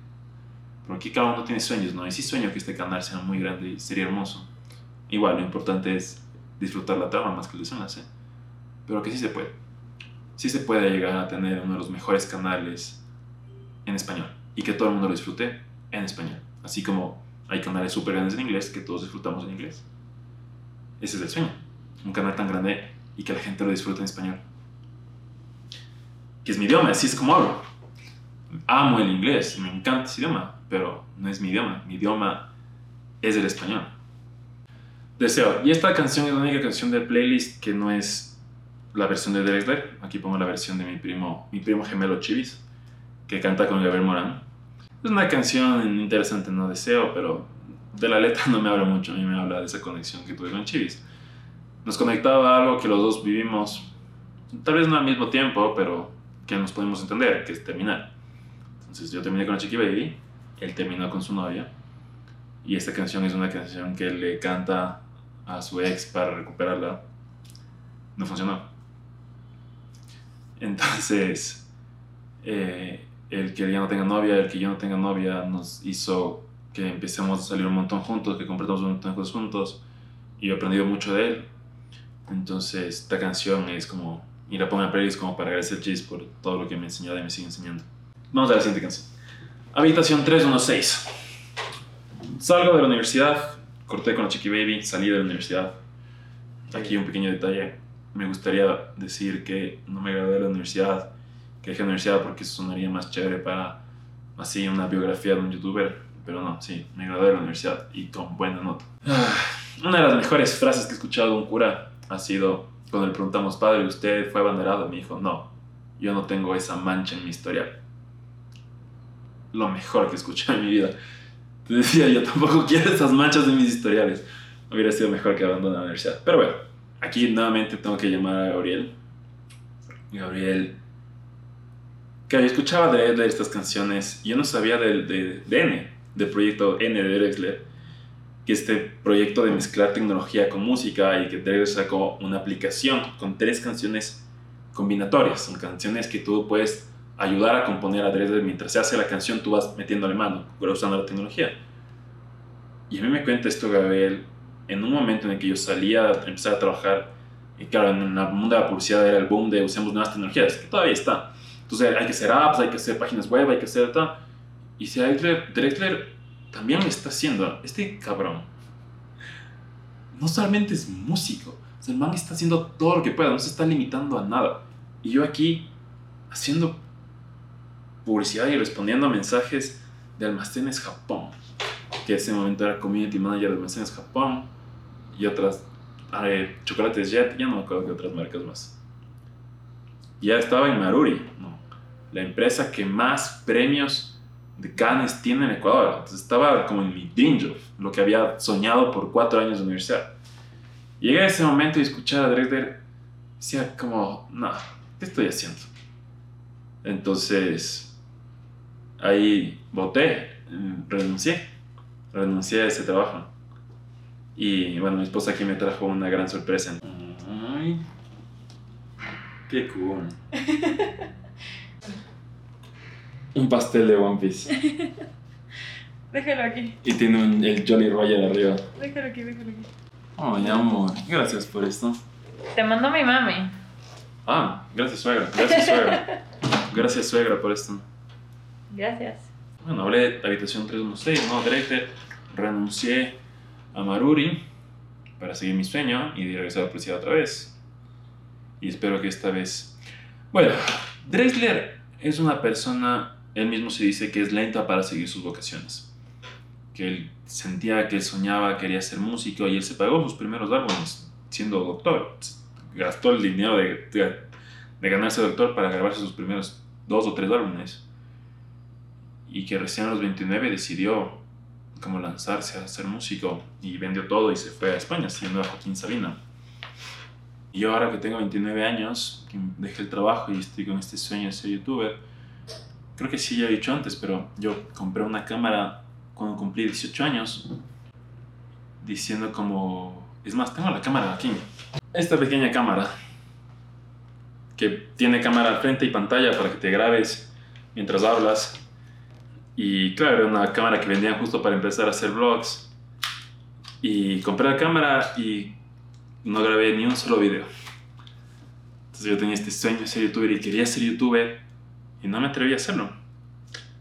porque aquí cada uno tiene sueños, ¿no? Y sí sueño que este canal sea muy grande y sería hermoso. Igual, lo importante es disfrutar la trama más que el desenlace, pero que sí se puede. Sí se puede llegar a tener uno de los mejores canales en español y que todo el mundo lo disfrute en español. Así como hay canales súper grandes en inglés que todos disfrutamos en inglés. Ese es el sueño. Un canal tan grande y que la gente lo disfrute en español. Que es mi idioma, así es como hablo. Amo el inglés, me encanta ese idioma, pero no es mi idioma. Mi idioma es el español. Deseo. Y esta canción es la única canción del playlist que no es la versión de Drexler. Aquí pongo la versión de mi primo, mi primo gemelo Chivis, que canta con Gabriel Morán. Es una canción interesante, no deseo, pero de la letra no me habla mucho. A mí me habla de esa conexión que tuve con Chivis. Nos conectaba algo que los dos vivimos, tal vez no al mismo tiempo, pero que nos podemos entender, que es terminar. Entonces yo terminé con la Chiqui Baby, él terminó con su novia, y esta canción es una canción que le canta a su ex para recuperarla. No funcionó. Entonces, eh, el que ya no tenga novia, el que yo no tenga novia, nos hizo que empecemos a salir un montón juntos, que compartamos un montón de cosas juntos, y he aprendido mucho de él. Entonces, esta canción es como, y la pongo en playlist como para agradecer a Chis por todo lo que me enseñó y me sigue enseñando. Vamos a la siguiente canción. Habitación 316. Salgo de la universidad, corté con la Chiqui Baby, salí de la universidad. Aquí un pequeño detalle. Me gustaría decir que no me gradué de la universidad que dejé la universidad porque eso sonaría más chévere para así una biografía de un youtuber, pero no, sí, me gradué de la universidad y con buena nota. Ah, una de las mejores frases que he escuchado de un cura ha sido cuando le preguntamos, padre, ¿usted fue abanderado? Me dijo, no, yo no tengo esa mancha en mi historial. Lo mejor que he escuchado en mi vida. Te decía, yo tampoco quiero esas manchas en mis historiales. Hubiera sido mejor que abandone la universidad. Pero bueno, aquí nuevamente tengo que llamar a Gabriel. Gabriel que escuchaba de, de estas canciones yo no sabía de, de, de, N, del proyecto N de Drexler, que este proyecto de mezclar tecnología con música y que Drexler sacó una aplicación con tres canciones combinatorias, son canciones que tú puedes ayudar a componer a Drexler mientras se hace la canción, tú vas metiéndole mano, usando la tecnología. Y a mí me cuenta esto Gabriel en un momento en el que yo salía a empezar a trabajar, y claro, en el mundo de la publicidad era el boom de usemos nuevas tecnologías, que todavía está entonces hay que hacer apps, hay que hacer páginas web, hay que hacer tal. Y si Drexler, también lo está haciendo. Este cabrón no solamente es músico, el man está haciendo todo lo que pueda, no se está limitando a nada. Y yo aquí haciendo publicidad y respondiendo a mensajes de Almacenes Japón, que en ese momento era community manager de Almacenes Japón y otras, eh, Chocolates Jet, ya no me acuerdo de otras marcas más. Ya estaba en Maruri, ¿no? la empresa que más premios de Cannes tiene en Ecuador. Entonces estaba como en mi dream job, lo que había soñado por cuatro años de universidad. Llegué a ese momento y escuchar a Drexler, decía como, no, ¿qué estoy haciendo? Entonces, ahí voté, renuncié, renuncié a ese trabajo. Y bueno, mi esposa aquí me trajo una gran sorpresa. Ay, qué cool. un pastel de One Piece. déjalo aquí. Y tiene un, el Jolly Roger arriba. Déjalo aquí, déjalo aquí. Oh, mi amor, gracias por esto. Te mando mi mami. Ah, gracias suegra, gracias suegra. gracias suegra por esto. Gracias. Bueno, hablé de habitación 316, no, Drexler, renuncié a Maruri para seguir mi sueño y regresar a la policía otra vez. Y espero que esta vez... Bueno, Drexler es una persona él mismo se dice que es lenta para seguir sus vocaciones. Que él sentía que él soñaba, quería ser músico y él se pagó sus primeros álbumes siendo doctor. Gastó el dinero de, de, ganarse doctor para grabarse sus primeros dos o tres álbumes. y que recién a los 29 decidió como lanzarse a ser músico y vendió todo y se fue a España siendo a Joaquín Sabina. Y yo ahora que tengo 29 años, que dejé el trabajo y estoy con este sueño de ser youtuber, creo que sí ya he dicho antes, pero yo compré una cámara cuando cumplí 18 años, diciendo como, es más, tengo la cámara aquí, esta pequeña cámara, que tiene cámara al frente y pantalla para que te grabes mientras hablas. Y claro, era una cámara que vendían justo para empezar a hacer vlogs. Y compré la cámara y no grabé ni un solo video. Entonces yo tenía este sueño de ser youtuber y quería ser youtuber y no me atreví a hacerlo.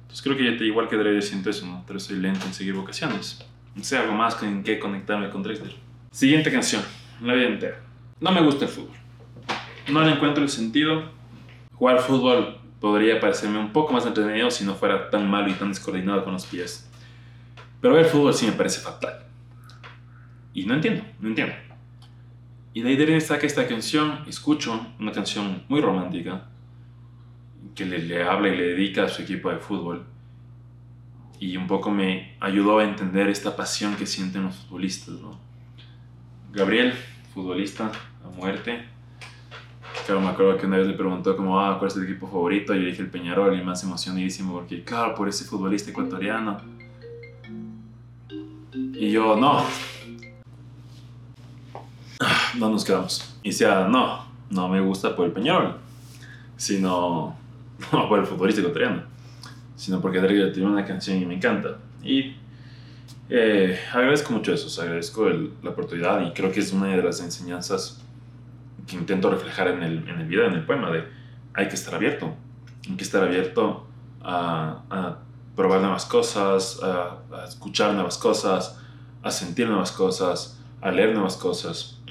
Entonces creo que ya igual que Drexler siento eso, ¿no? Pero soy lento en seguir vocaciones. No sé, algo más con que conectarme con Drexler. Siguiente canción, la vida entera. No me gusta el fútbol. No le encuentro el sentido. Jugar fútbol podría parecerme un poco más entretenido si no fuera tan malo y tan descoordinado con los pies. Pero ver fútbol sí me parece fatal. Y no entiendo, no entiendo. Y de ahí de saca esta canción, escucho una canción muy romántica que le, le, habla y le dedica a su equipo de fútbol. Y un poco me ayudó a entender esta pasión que sienten los futbolistas. ¿no? Gabriel, futbolista a muerte, Claro, me acuerdo que una vez le preguntó como, ah, ¿cuál es tu equipo favorito? Y yo dije el Peñarol y más emocionadísimo porque, claro, por ese futbolista ecuatoriano. Y yo, no. No nos quedamos. Y decía, no, no me gusta por el Peñarol, sino, no por el futbolista ecuatoriano, sino porque Adriel tiene una canción y me encanta. Y eh, agradezco mucho eso, agradezco la oportunidad y creo que es una de las enseñanzas que intento reflejar en el, en el video, en el poema, de hay que estar abierto, hay que estar abierto a, probar nuevas cosas, a, a, escuchar nuevas cosas, a sentir nuevas cosas, a leer nuevas cosas.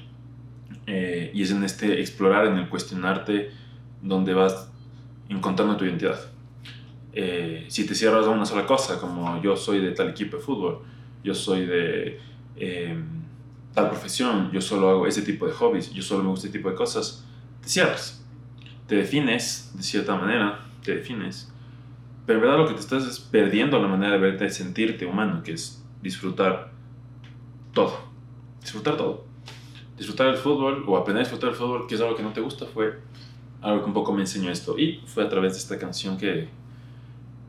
Eh, y es en este explorar, en el cuestionarte, donde vas encontrando tu identidad. Eh, si te cierras a una sola cosa, como yo soy de tal equipo de fútbol, yo soy de... Eh, tal profesión, yo solo hago ese tipo de hobbies, yo solo me gusta ese tipo de cosas, te cierras, te defines de cierta manera, te defines, pero en verdad lo que te estás es perdiendo la manera de verte, de sentirte humano, que es disfrutar todo, disfrutar todo. Disfrutar el fútbol o aprender a disfrutar el fútbol, que es algo que no te gusta, fue algo que un poco me enseñó esto. Y fue a través de esta canción que,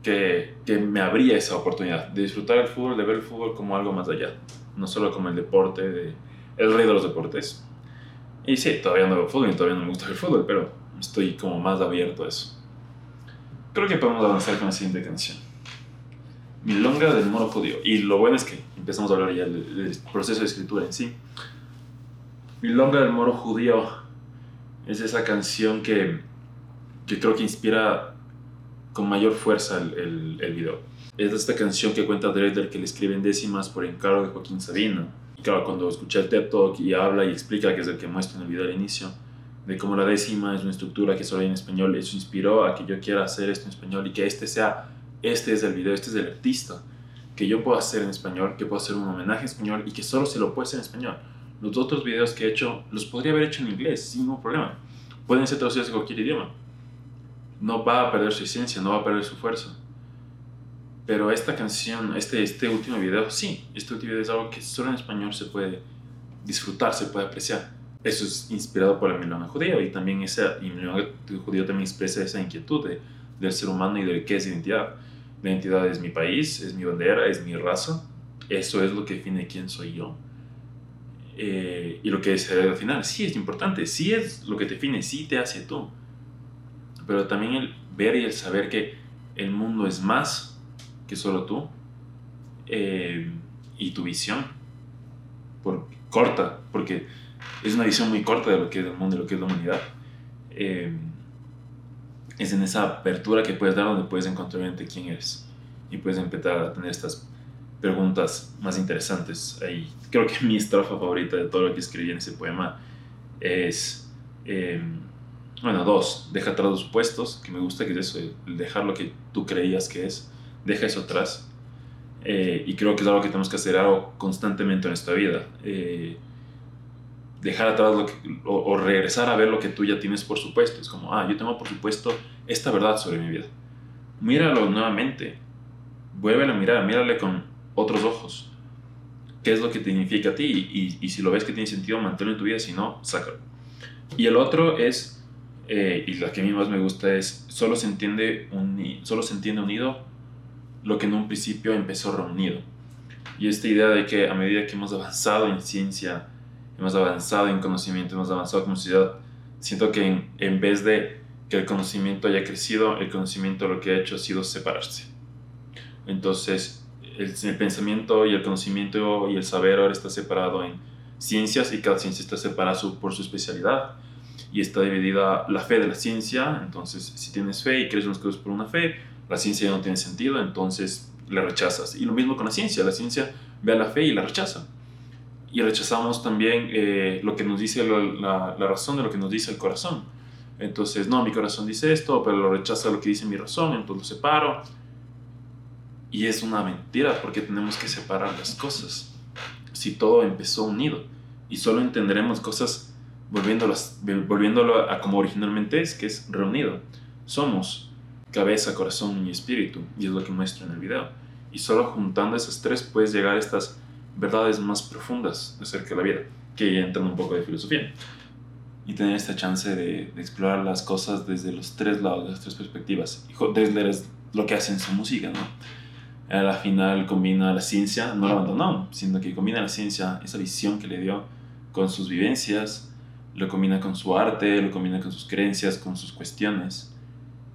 que, que me abría esa oportunidad de disfrutar el fútbol, de ver el fútbol como algo más allá no solo como el deporte, de, el rey de los deportes. Y sí, todavía no veo fútbol y todavía no me gusta el fútbol, pero estoy como más abierto a eso. Creo que podemos avanzar con la siguiente canción. Milonga del moro judío. Y lo bueno es que empezamos a hablar ya del, proceso de escritura en sí. Milonga del moro judío es esa canción que, que creo que inspira con mayor fuerza el, el, video es esta canción que cuenta Dreder que le escriben décimas por encargo de Joaquín Sabina. Y claro, cuando escuché el TED Talk y habla y explica, que es el que muestra en el video al inicio, de cómo la décima es una estructura que solo hay en español, eso inspiró a que yo quiera hacer esto en español y que este sea, este es el video, este es el artista, que yo puedo hacer en español, que puedo hacer un homenaje en español y que solo se lo puede hacer en español. Los otros videos que he hecho los podría haber hecho en inglés sin ningún problema. Pueden ser traducidos en cualquier idioma. No va a perder su esencia, no va a perder su fuerza. Pero esta canción, este, este último video, sí, este último video es algo que solo en español se puede disfrutar, se puede apreciar. Eso es inspirado por el milagro judío y también ese el milagro judío también expresa esa inquietud de, del ser humano y de qué es identidad. La identidad es mi país, es mi bandera, es mi raza. Eso es lo que define quién soy yo. Eh, y lo que es al final, sí es importante, sí es lo que te define, sí te hace tú. Pero también el ver y el saber que el mundo es más que solo tú eh, y tu visión por, corta, porque es una visión muy corta de lo que es el mundo y lo que es la humanidad. Eh, es en esa apertura que puedes dar donde puedes encontrar quién eres y puedes empezar a tener estas preguntas más interesantes. Ahí, creo que mi estrofa favorita de todo lo que escribí en ese poema es, eh, bueno, dos, deja atrás los supuestos, que me gusta que es eso, dejar lo que tú creías que es deja eso atrás. Eh, y creo que es algo que tenemos que hacer algo constantemente en nuestra vida. Eh, dejar atrás lo que, o, regresar a ver lo que tú ya tienes por supuesto. Es como, ah, yo tengo por supuesto esta verdad sobre mi vida. Míralo nuevamente vuelve a mirar, mírale con otros ojos. ¿Qué es lo que te significa a ti? Y, y si lo ves que tiene sentido, manténlo en tu vida, si no, sácalo. Y el otro es, eh, y la que a mí más me gusta es, solo se, entiende solo se entiende unido lo que en un principio empezó reunido. Y esta idea de que a medida que hemos avanzado en ciencia, hemos avanzado en conocimiento, hemos avanzado como sociedad, siento que en, en vez de que el conocimiento haya crecido, el conocimiento lo que ha hecho ha sido separarse. Entonces, el, pensamiento y el conocimiento y el saber ahora está separado en ciencias y cada ciencia está separada por su especialidad y está dividida la fe de la ciencia. Entonces, si tienes fe y crees unas cosas por una fe, la ciencia ya no tiene sentido, entonces la rechazas. Y lo mismo con la ciencia, la ciencia ve a la fe y la rechaza. Y rechazamos también eh, lo que nos dice la, la razón de lo que nos dice el corazón entonces, no, mi corazón dice esto, pero lo rechaza lo que dice mi razón, entonces lo separo. Y es una mentira porque tenemos que separar las cosas. Si todo empezó unido y solo entenderemos cosas volviéndolo a como originalmente es, que es reunido. Somos cabeza, corazón y espíritu, y es lo que muestro en el video. Y solo juntando esas tres puedes llegar a estas verdades más profundas acerca de la vida, que ya entran un poco de filosofía y tener esta chance de, de, explorar las cosas desde los tres lados, las tres perspectivas. Es lo que hace en su música, ¿no? A la final combina la ciencia, no la abandonó, sino que combina la ciencia, esa visión que le dio con sus vivencias, lo combina con su arte, lo combina con sus creencias, con sus cuestiones,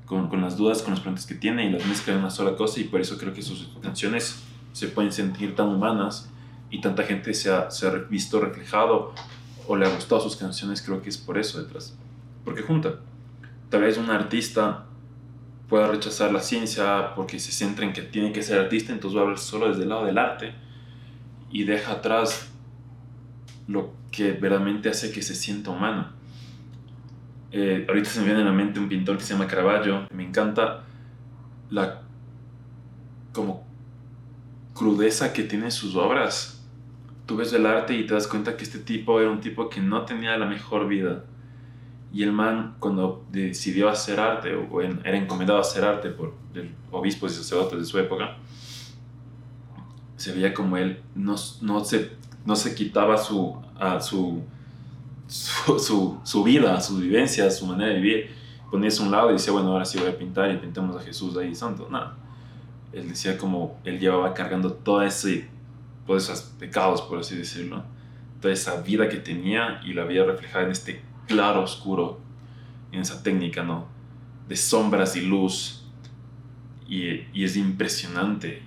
con, con las dudas, con las preguntas que tiene y las mezcla en una sola cosa y por eso creo que sus canciones se pueden sentir tan humanas y tanta gente se ha, se ha visto reflejado o le ha gustado sus canciones, creo que es por eso detrás. Porque junta. Tal vez un artista pueda rechazar la ciencia porque se centra en que tiene que ser artista, entonces va a hablar solo desde el lado del arte y deja atrás lo que verdaderamente hace que se sienta humano. Eh, ahorita se me viene a la mente un pintor que se llama Caravaggio. Me encanta la como crudeza que tiene sus obras tú ves el arte y te das cuenta que este tipo era un tipo que no tenía la mejor vida. Y el man, cuando decidió hacer arte, o era encomendado a hacer arte por el obispo y sacerdotes de su época, se veía como él no, no, se, no se quitaba su, a su, su, su, vida, su vivencia, su manera de vivir. Ponía a un lado y decía, bueno, ahora sí voy a pintar y pintemos a Jesús ahí santo. Nada. Él decía como él llevaba cargando todo ese todos esos pecados, por así decirlo, toda esa vida que tenía y la había reflejada en este claro oscuro, en esa técnica, ¿no? De sombras y luz. Y, y es impresionante.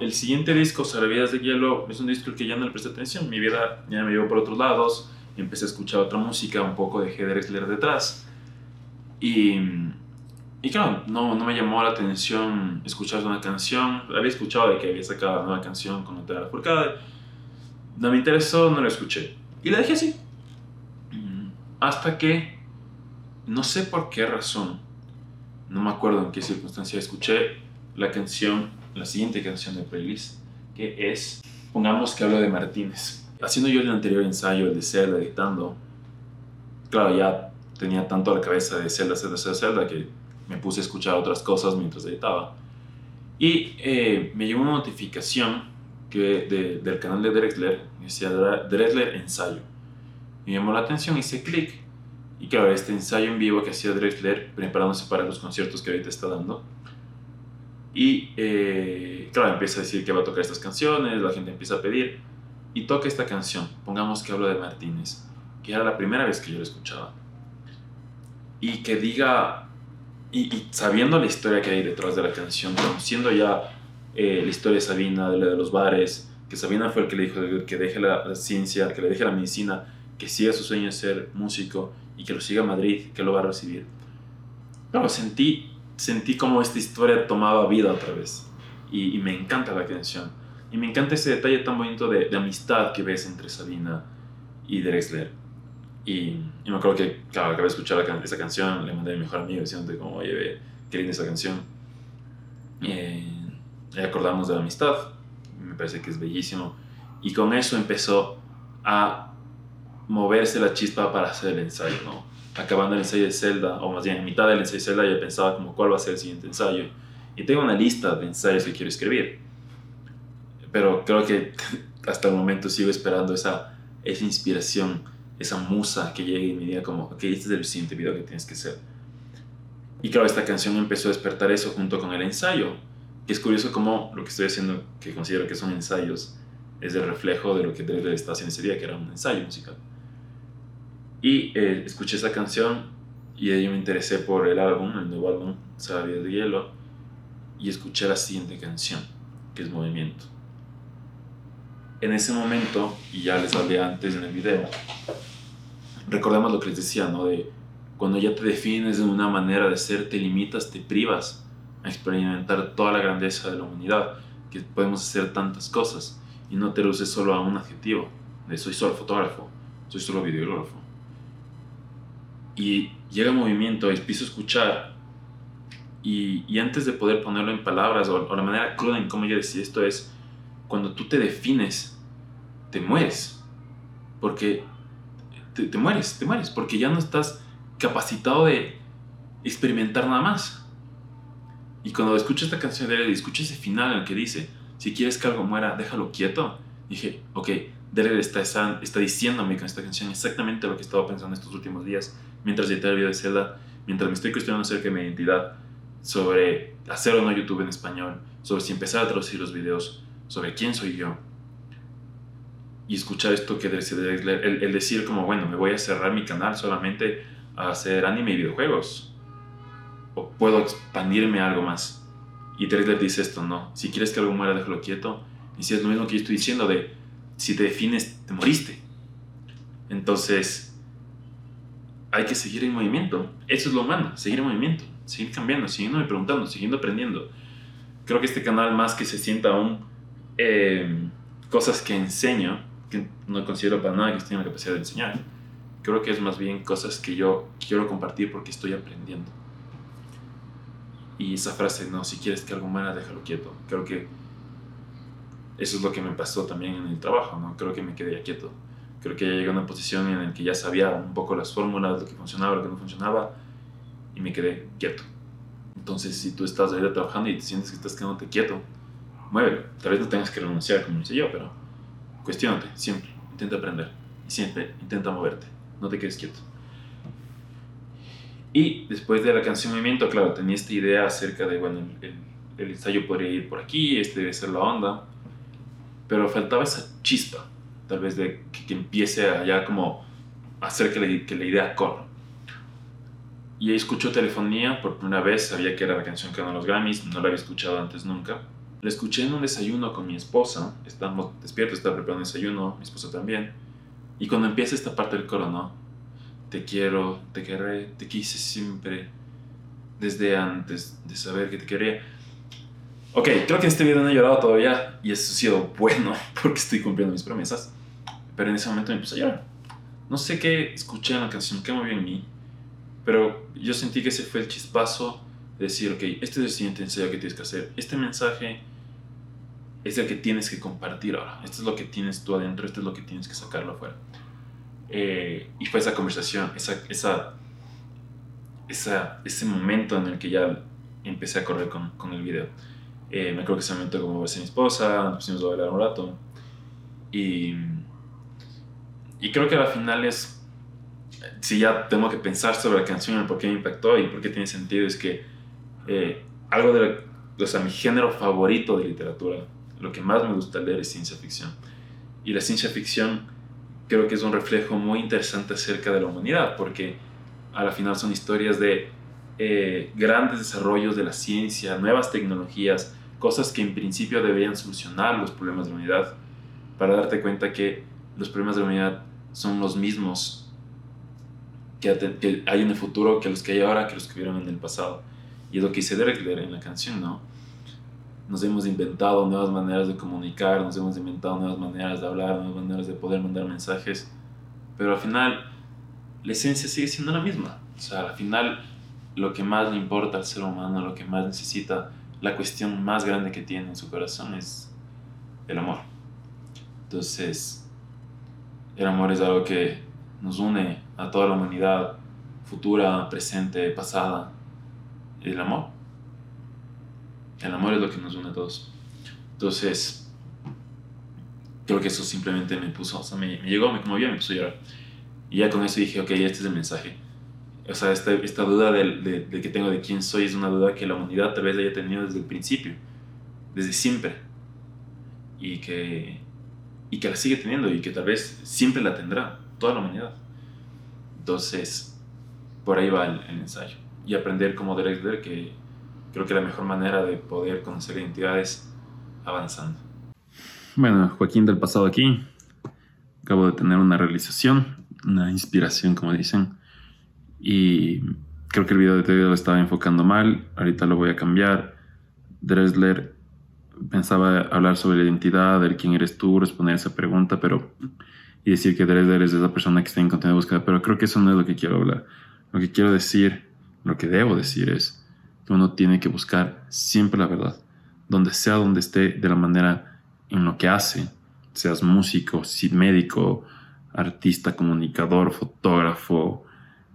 El siguiente disco, Saravidas de Hielo, es un disco que ya no le presté atención. Mi vida ya me llevó por otros lados. Empecé a escuchar otra música, un poco de Heather detrás. Y y claro, no, no me llamó la atención escuchar una canción. Había escuchado de que había sacado una nueva canción con la Furcade. No me interesó, no la escuché. Y la dejé así. Hasta que, no sé por qué razón, no me acuerdo en qué circunstancia escuché la canción, la siguiente canción de playlist, que es, pongamos que hablo de Martínez. Haciendo yo el anterior ensayo, el de Zelda, editando, claro, ya tenía tanto a la cabeza de Zelda, Zelda, Zelda, Zelda, que me puse a escuchar otras cosas mientras editaba. Y eh, me llegó una notificación que del canal de Drexler, decía Drexler ensayo. Me llamó la atención, hice clic. Y claro, este ensayo en vivo que hacía Drexler preparándose para los conciertos que ahorita está dando. Y eh, claro, empieza a decir que va a tocar estas canciones, la gente empieza a pedir. Y toca esta canción, pongamos que hablo de Martínez, que era la primera vez que yo la escuchaba. Y que diga y, sabiendo la historia que hay detrás de la canción, conociendo ya eh, la historia de Sabina, de, de los bares, que Sabina fue el que le dijo que deje la, ciencia, que le deje la medicina, que siga su sueño de ser músico y que lo siga a Madrid, que lo va a recibir. Claro, sentí, sentí como esta historia tomaba vida otra vez y, me encanta la canción. Y me encanta ese detalle tan bonito de, de amistad que ves entre Sabina y Drexler y, me acuerdo que, claro, acabé de escuchar esa canción, le mandé a mi mejor amigo diciendo como, oye, qué linda esa canción. Eh, y acordamos de la amistad, me parece que es bellísimo. Y con eso empezó a moverse la chispa para hacer el ensayo, ¿no? Acabando el ensayo de Zelda, o más bien en mitad del ensayo de Zelda, ya pensaba como cuál va a ser el siguiente ensayo. Y tengo una lista de ensayos que quiero escribir. Pero creo que hasta el momento sigo esperando esa, esa inspiración, esa musa que llegue y me diga como, ok, este es el siguiente video que tienes que hacer. Y claro, esta canción empezó a despertar eso junto con el ensayo. Que es curioso cómo lo que estoy haciendo, que considero que son ensayos, es el reflejo de lo que Drake estaba haciendo ese día, que era un ensayo musical. Y eh, escuché esa canción y ahí me interesé por el álbum, el nuevo álbum, Sabia de Hielo, y escuché la siguiente canción, que es Movimiento. En ese momento, y ya les hablé antes en el video, recordemos lo que les decía, ¿no? De cuando ya te defines de una manera de ser, te limitas, te privas a experimentar toda la grandeza de la humanidad, que podemos hacer tantas cosas y no te reduces solo a un adjetivo de soy solo fotógrafo, soy solo videógrafo. Y llega movimiento, empiezo a escuchar y, y, antes de poder ponerlo en palabras o, la manera cruda en cómo yo decía esto es cuando tú te defines, te mueres. Porque te, te mueres, te mueres, porque ya no estás capacitado de experimentar nada más. Y cuando escucho esta canción de él y escucho ese final en el que dice, si quieres que algo muera, déjalo quieto. Dije, ok, Derek está, está, diciéndome con esta canción exactamente lo que estaba pensando estos últimos días, mientras editaba el video de Zelda, mientras me estoy cuestionando acerca de mi identidad, sobre hacer o no YouTube en español, sobre si empezar a traducir los videos, sobre quién soy yo. Y escuchar esto que el, el decir como, bueno, me voy a cerrar mi canal solamente a hacer anime y videojuegos. O puedo expandirme a algo más y Drexler dice esto, no, si quieres que algo muera, déjalo quieto. Y si es lo mismo que yo estoy diciendo de, si te defines, te moriste. Entonces, hay que seguir en movimiento. Eso es lo humano, seguir en movimiento, seguir cambiando, siguiendo preguntando, siguiendo aprendiendo. Creo que este canal más que se sienta aún eh, cosas que enseño, que no considero para nada que en la capacidad de enseñar, creo que es más bien cosas que yo quiero compartir porque estoy aprendiendo. Y esa frase, no, si quieres que algo muera, déjalo quieto. Creo que eso es lo que me pasó también en el trabajo, ¿no? Creo que me quedé quieto. Creo que ya llegué a una posición en la que ya sabía un poco las fórmulas, lo que funcionaba, lo que no funcionaba, y me quedé quieto. Entonces, si tú estás ahí trabajando y te sientes que estás quedándote quieto, muévelo. Tal vez no tengas que renunciar, como dice yo, pero cuestionate, siempre. Intenta aprender. Siempre intenta moverte. No te quedes quieto. Y después de la canción Movimiento, claro, tenía esta idea acerca de, bueno, el, el ensayo podría ir por aquí, este debe ser la onda, pero faltaba esa chispa, tal vez de que, empiece a ya como hacer que la, que la idea corra. Y ahí escuchó Telefonía por primera vez, sabía que era la canción que ganó los Grammys, no la había escuchado antes nunca. La escuché en un desayuno con mi esposa, estamos despiertos, estaba preparando un desayuno, mi esposa también. Y cuando empieza esta parte del coro, ¿no? Te quiero, te querré, te quise siempre, desde antes de saber que te quería. Ok, creo que en este video no he llorado todavía y eso ha sido bueno porque estoy cumpliendo mis promesas. Pero en ese momento me puse a llorar. No sé qué escuché en la canción, qué movió en mí, pero yo sentí que ese fue el chispazo de decir, ok, este es el siguiente ensayo que tienes que hacer. Este mensaje es el que tienes que compartir ahora. Esto es lo que tienes tú adentro, esto es lo que tienes que sacarlo afuera. Eh, y fue esa conversación, esa, esa, esa, ese momento en el que ya empecé a correr con, con el video. Eh, me acuerdo que ese momento como verse a mi esposa, nos pusimos a bailar un rato. Y, y creo que al final es, si ya tengo que pensar sobre la canción, el por qué me impactó y por qué tiene sentido, es que eh, algo de, o sea, mi género favorito de literatura, lo que más me gusta leer es ciencia ficción. Y la ciencia ficción creo que es un reflejo muy interesante acerca de la humanidad, porque a la final son historias de eh, grandes desarrollos de la ciencia, nuevas tecnologías, cosas que en principio deberían solucionar los problemas de la humanidad, para darte cuenta que los problemas de la humanidad son los mismos que, hay en el futuro que los que hay ahora, que los que hubieron en el pasado. Y es lo que hice de leer en la canción, ¿no? nos hemos inventado nuevas maneras de comunicar, nos hemos inventado nuevas maneras de hablar, nuevas maneras de poder mandar mensajes, pero al final la esencia sigue siendo la misma. O sea, al final lo que más le importa al ser humano, lo que más necesita, la cuestión más grande que tiene en su corazón es el amor. Entonces, el amor es algo que nos une a toda la humanidad, futura, presente, pasada. El amor El amor es lo que nos une a todos. Entonces, creo que eso simplemente me puso, o sea, me, me llegó, me conmovió, me puso a llorar. Y ya con eso dije, ok, este es el mensaje. O sea, esta, esta duda del, de, de que tengo de quién soy es una duda que la humanidad tal vez haya tenido desde el principio, desde siempre. Y que, y que la sigue teniendo y que tal vez siempre la tendrá, toda la humanidad. Entonces, por ahí va el, el ensayo. Y aprender como Drexler que creo que la mejor manera de poder conocer identidad es avanzando. Bueno, Joaquín del pasado aquí. Acabo de tener una realización, una inspiración, como dicen. Y creo que el video de TV lo estaba enfocando mal. Ahorita lo voy a cambiar. Drexler pensaba hablar sobre la identidad, de quién eres tú, responder esa pregunta, pero y decir que Drexler es esa persona que está en continuo búsqueda, pero creo que eso no es lo que quiero hablar. Lo que quiero decir, lo que debo decir es que uno tiene que buscar siempre la verdad, donde sea donde esté, de la manera en lo que hace, seas músico, médico, artista, comunicador, fotógrafo,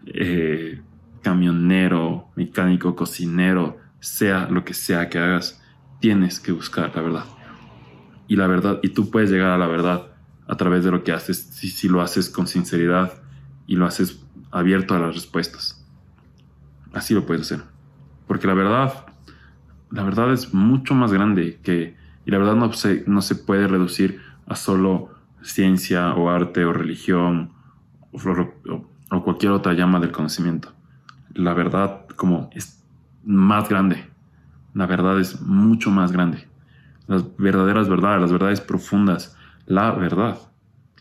eh, camionero, mecánico, cocinero, sea lo que sea que hagas, tienes que buscar la verdad. Y la verdad, y tú puedes llegar a la verdad a través de lo que haces, si, lo haces con sinceridad y lo haces abierto a las respuestas. Así lo puedes hacer. Porque la verdad, la verdad es mucho más grande que, y la verdad no se, no se puede reducir a solo ciencia o arte o religión o, o, o cualquier otra llama del conocimiento. La verdad como es más grande. La verdad es mucho más grande. Las verdaderas verdades, las verdades profundas, la verdad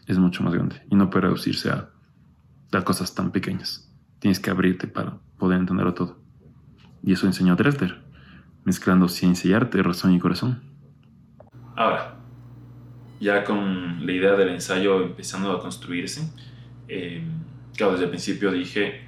es mucho más grande y no puede reducirse a, a cosas tan pequeñas. Tienes que abrirte para poder entenderlo todo. Y eso enseñó Dresler, mezclando ciencia y arte, razón y corazón. Ahora, ya con la idea del ensayo empezando a construirse, eh, claro, desde el principio dije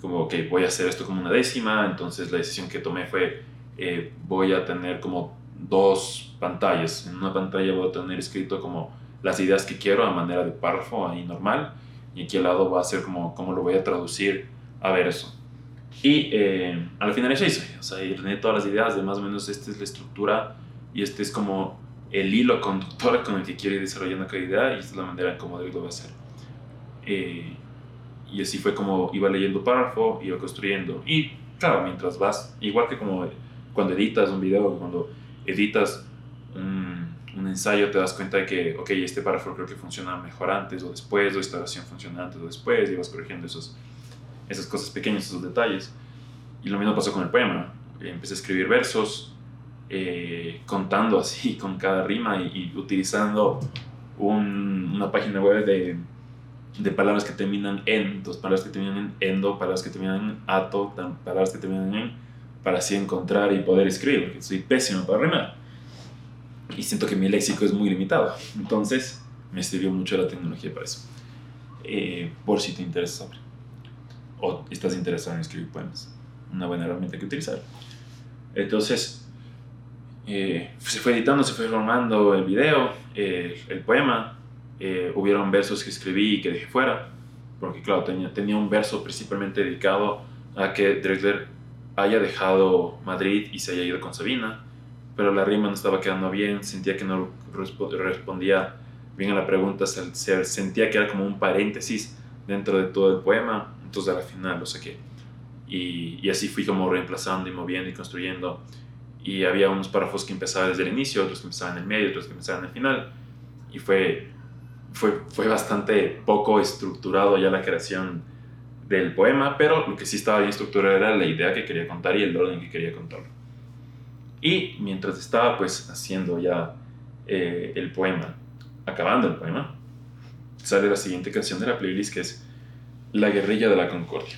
como que voy a hacer esto como una décima, entonces la decisión que tomé fue eh, voy a tener como dos pantallas. En una pantalla voy a tener escrito como las ideas que quiero a manera de párrafo ahí normal y aquí al lado va a ser como cómo lo voy a traducir a verso. Y eh, al final eso hice, o sea, ordené todas las ideas de más o menos esta es la estructura y este es como el hilo conductor con el que quiero ir desarrollando cada idea y esta es la manera en cómo lo voy a hacer. Eh, y así fue como iba leyendo párrafo, iba construyendo. Y claro, mientras vas, igual que como cuando editas un video, cuando editas un, un, ensayo, te das cuenta de que, ok, este párrafo creo que funciona mejor antes o después, o esta oración funciona antes o después, y vas corrigiendo esos, esas cosas pequeñas, esos detalles. Y lo mismo pasó con el poema. Empecé a escribir versos, eh, contando así con cada rima y, y utilizando un, una página web de, de, palabras que terminan en, dos palabras que terminan en endo, palabras que terminan en ato, palabras que terminan en, para así encontrar y poder escribir, porque soy pésimo para rimar. Y siento que mi léxico es muy limitado. Entonces, me sirvió mucho la tecnología para eso. Eh, por si te interesa saber. O estás interesado en escribir poemas. Una buena herramienta que utilizar. Entonces, eh, se fue editando, se fue formando el video, eh, el poema. Hubieron versos que escribí y que dejé fuera. Porque, claro, tenía, tenía un verso principalmente dedicado a que Drexler haya dejado Madrid y se haya ido con Sabina, pero la rima no estaba quedando bien, sentía que no respondía bien a la pregunta, se, se sentía que era como un paréntesis dentro de todo el poema, entonces al final lo saqué. Y, y, así fui como reemplazando y moviendo y construyendo. Y había unos párrafos que empezaban desde el inicio, otros que empezaban en el medio, otros que empezaban en el final. Y fue, fue, fue bastante poco estructurado ya la creación del poema, pero lo que sí estaba bien estructurado era la idea que quería contar y el orden que quería contarlo. Y mientras estaba pues haciendo ya eh, el poema, acabando el poema, sale la siguiente canción de la playlist que es La guerrilla de la concordia.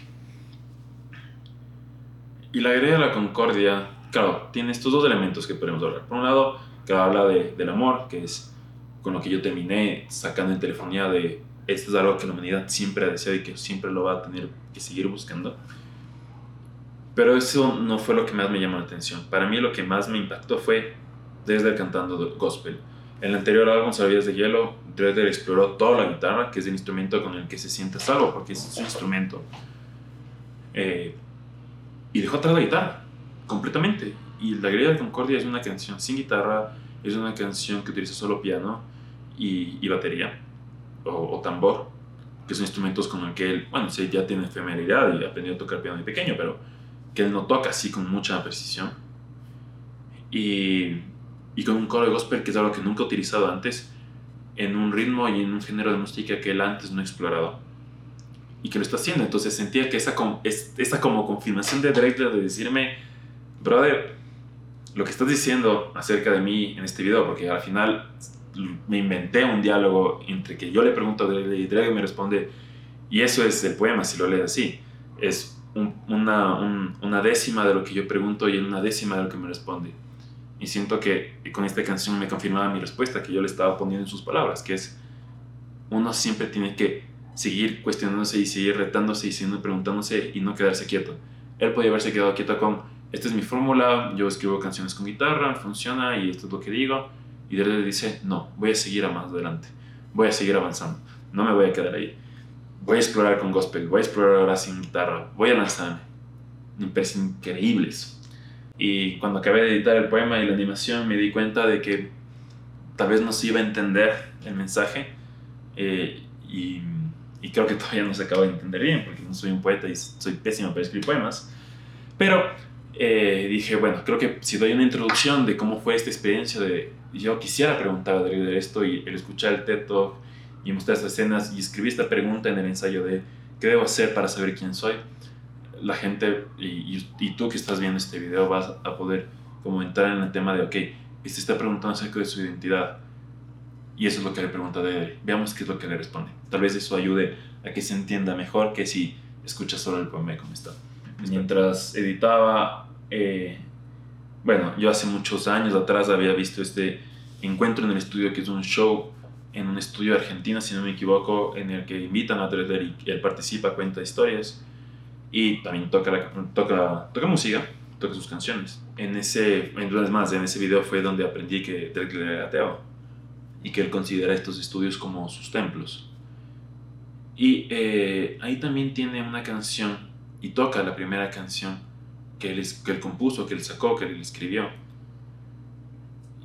Y la guerrilla de la concordia, claro, tiene estos dos elementos que podemos hablar. Por un lado, que habla de, del amor, que es con lo que yo terminé sacando en telefonía de esto es algo que la humanidad siempre ha deseado y que siempre lo va a tener que seguir buscando. Pero eso no fue lo que más me llamó la atención. Para mí lo que más me impactó fue desde cantando gospel. En el anterior álbum, Sabías de Hielo, Dredder exploró toda la guitarra, que es el instrumento con el que se siente salvo, porque es su instrumento. Eh, y dejó atrás la guitarra, completamente. Y La Guerrilla de Concordia es una canción sin guitarra, es una canción que utiliza solo piano y batería o, o, tambor, que son instrumentos con los que él, bueno, sí, ya tiene efemeridad y ha aprendido a tocar piano de pequeño, pero que él no toca así con mucha precisión. Y, y con un coro de gospel que es algo que nunca he utilizado antes, en un ritmo y en un género de música que él antes no ha explorado y que lo está haciendo. Entonces sentía que esa, esa como confirmación de Drake de decirme, brother, lo que estás diciendo acerca de mí en este video, porque al final me inventé un diálogo entre que yo le pregunto a Drake y Drake me responde, y eso es el poema, si lo lees así. Es una, décima de lo que yo pregunto y una décima de lo que me responde. Y siento que con esta canción me confirmaba mi respuesta, que yo le estaba poniendo en sus palabras, que es, uno siempre tiene que seguir cuestionándose y seguir retándose y siguiendo preguntándose y no quedarse quieto. Él podía haberse quedado quieto con, esta es mi fórmula, yo escribo canciones con guitarra, funciona y esto es lo que digo. Y él le dice, no, voy a seguir a más adelante, voy a seguir avanzando, no me voy a quedar ahí. Voy a explorar con gospel, voy a explorar ahora sin guitarra, voy a lanzarme. Me parece increíbles. Y cuando acabé de editar el poema y la animación me di cuenta de que tal vez no se iba a entender el mensaje eh, y y creo que todavía no se acaba de entender bien, porque no soy un poeta y soy pésimo para escribir poemas. Pero eh, dije, bueno, creo que si doy una introducción de cómo fue esta experiencia de... Yo quisiera preguntar a de esto y el escuchar el TED Talk y mostrar estas escenas y escribir esta pregunta en el ensayo de ¿qué debo hacer para saber quién soy? La gente y, y, tú que estás viendo este video vas a poder como entrar en el tema de, ok, este está preguntando acerca de su identidad y eso es lo que le pregunta de Veamos qué es lo que le responde. Tal vez eso ayude a que se entienda mejor que si escucha solo el poema como está. Mientras editaba, eh, bueno, yo hace muchos años atrás había visto este encuentro en el estudio, que es un show en un estudio argentino, si no me equivoco, en el que invitan a Drexler y él participa, cuenta historias y también toca, toca, toca música, toca sus canciones. En ese, en, más, en ese video fue donde aprendí que Drexler era ateo y que él considera estos estudios como sus templos. Y eh, ahí también tiene una canción y toca la primera canción que él, que él compuso, que él sacó, que él escribió.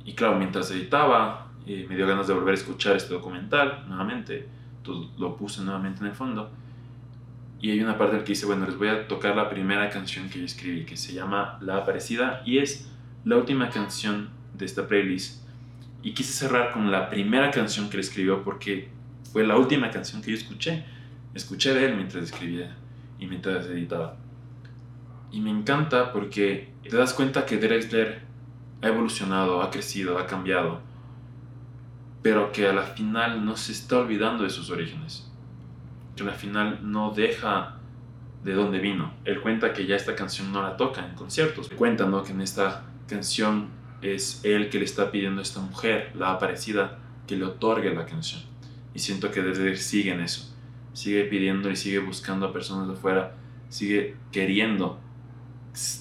Y claro, mientras editaba, eh, me dio ganas de volver a escuchar este documental nuevamente. Entonces lo puse nuevamente en el fondo. Y hay una parte en que dice, bueno, les voy a tocar la primera canción que yo escribí, que se llama La Aparecida, y es la última canción de esta playlist y quise cerrar con la primera canción que él escribió porque fue la última canción que yo escuché. Escuché de él mientras escribía y mientras editaba. Y me encanta porque te das cuenta que Drexler ha evolucionado, ha crecido, ha cambiado, pero que a la final no se está olvidando de sus orígenes. Que a la final no deja de dónde vino. Él cuenta que ya esta canción no la toca en conciertos. Cuenta ¿no? que en esta canción es él que le está pidiendo a esta mujer, la aparecida, que le otorgue la canción. Y siento que desde sigue en eso. Sigue pidiendo y sigue buscando a personas de afuera, sigue queriendo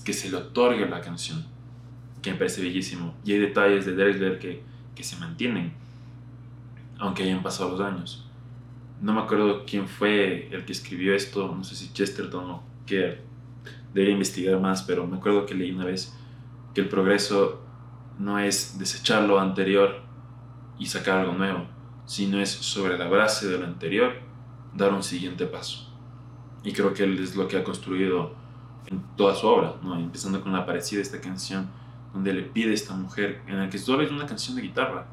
que se le otorgue la canción, que me parece bellísimo. Y hay detalles de Drexler que, que se mantienen, aunque hayan pasado los años. No me acuerdo quién fue el que escribió esto, no sé si Chesterton o que debería investigar más, pero me acuerdo que leí una vez que el progreso no es desechar lo anterior y sacar algo nuevo, sino es sobre la base de lo anterior dar un siguiente paso. Y creo que él es lo que ha construido en toda su obra, ¿no? empezando con la parecida esta canción, donde le pide a esta mujer, en la que solo es una canción de guitarra,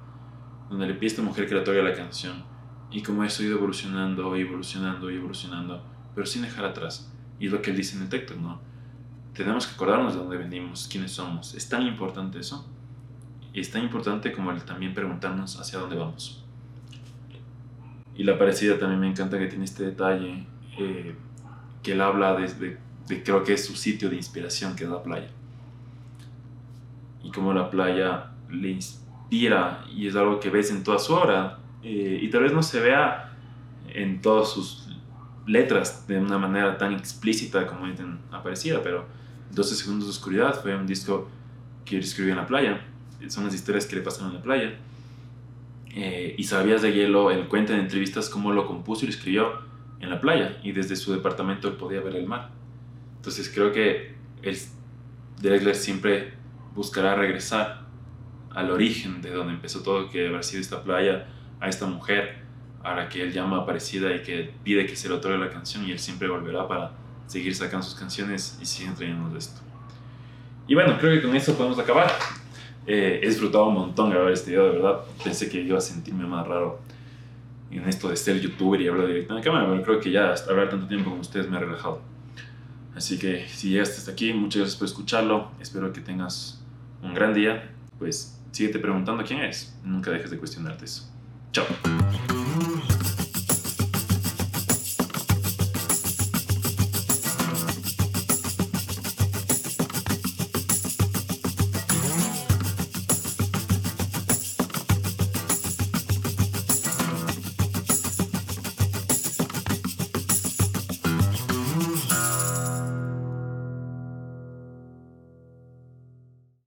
donde le pide a esta mujer que le toque la canción, y como eso ha ido evolucionando, y evolucionando, y evolucionando, pero sin dejar atrás. Y es lo que él dice en el texto, ¿no? Tenemos que acordarnos de dónde venimos, quiénes somos. Es tan importante eso. Y es tan importante como el también preguntarnos hacia dónde vamos. Y la parecida también me encanta que tiene este detalle, eh, que él habla desde, de, creo que es su sitio de inspiración, que es la playa. Y como la playa le inspira y es algo que ves en toda su obra, eh, y tal vez no se vea en todas sus letras de una manera tan explícita como en Aparecida, pero 12 segundos de oscuridad fue un disco que él escribió en la playa son las historias que le pasaron en la playa. Eh, y Sabías de Hielo, él cuenta en entrevistas cómo lo compuso y lo escribió en la playa y desde su departamento él podía ver el mar. Entonces creo que el Drexler siempre buscará regresar al origen de donde empezó todo, que habrá sido esta playa, a esta mujer, a la que él llama Aparecida y que pide que se le otorgue la canción y él siempre volverá para seguir sacando sus canciones y siguen trayéndonos de esto. Y bueno, creo que con eso podemos acabar. Eh, he disfrutado un montón grabar este video, de verdad. Pensé que iba a sentirme más raro en esto de ser youtuber y hablar directo en la cámara, pero creo que ya hasta hablar tanto tiempo con ustedes me ha relajado. Así que si llegaste hasta aquí, muchas gracias por escucharlo. Espero que tengas un gran día. Pues síguete preguntando quién eres. Nunca dejes de cuestionarte eso. Chao.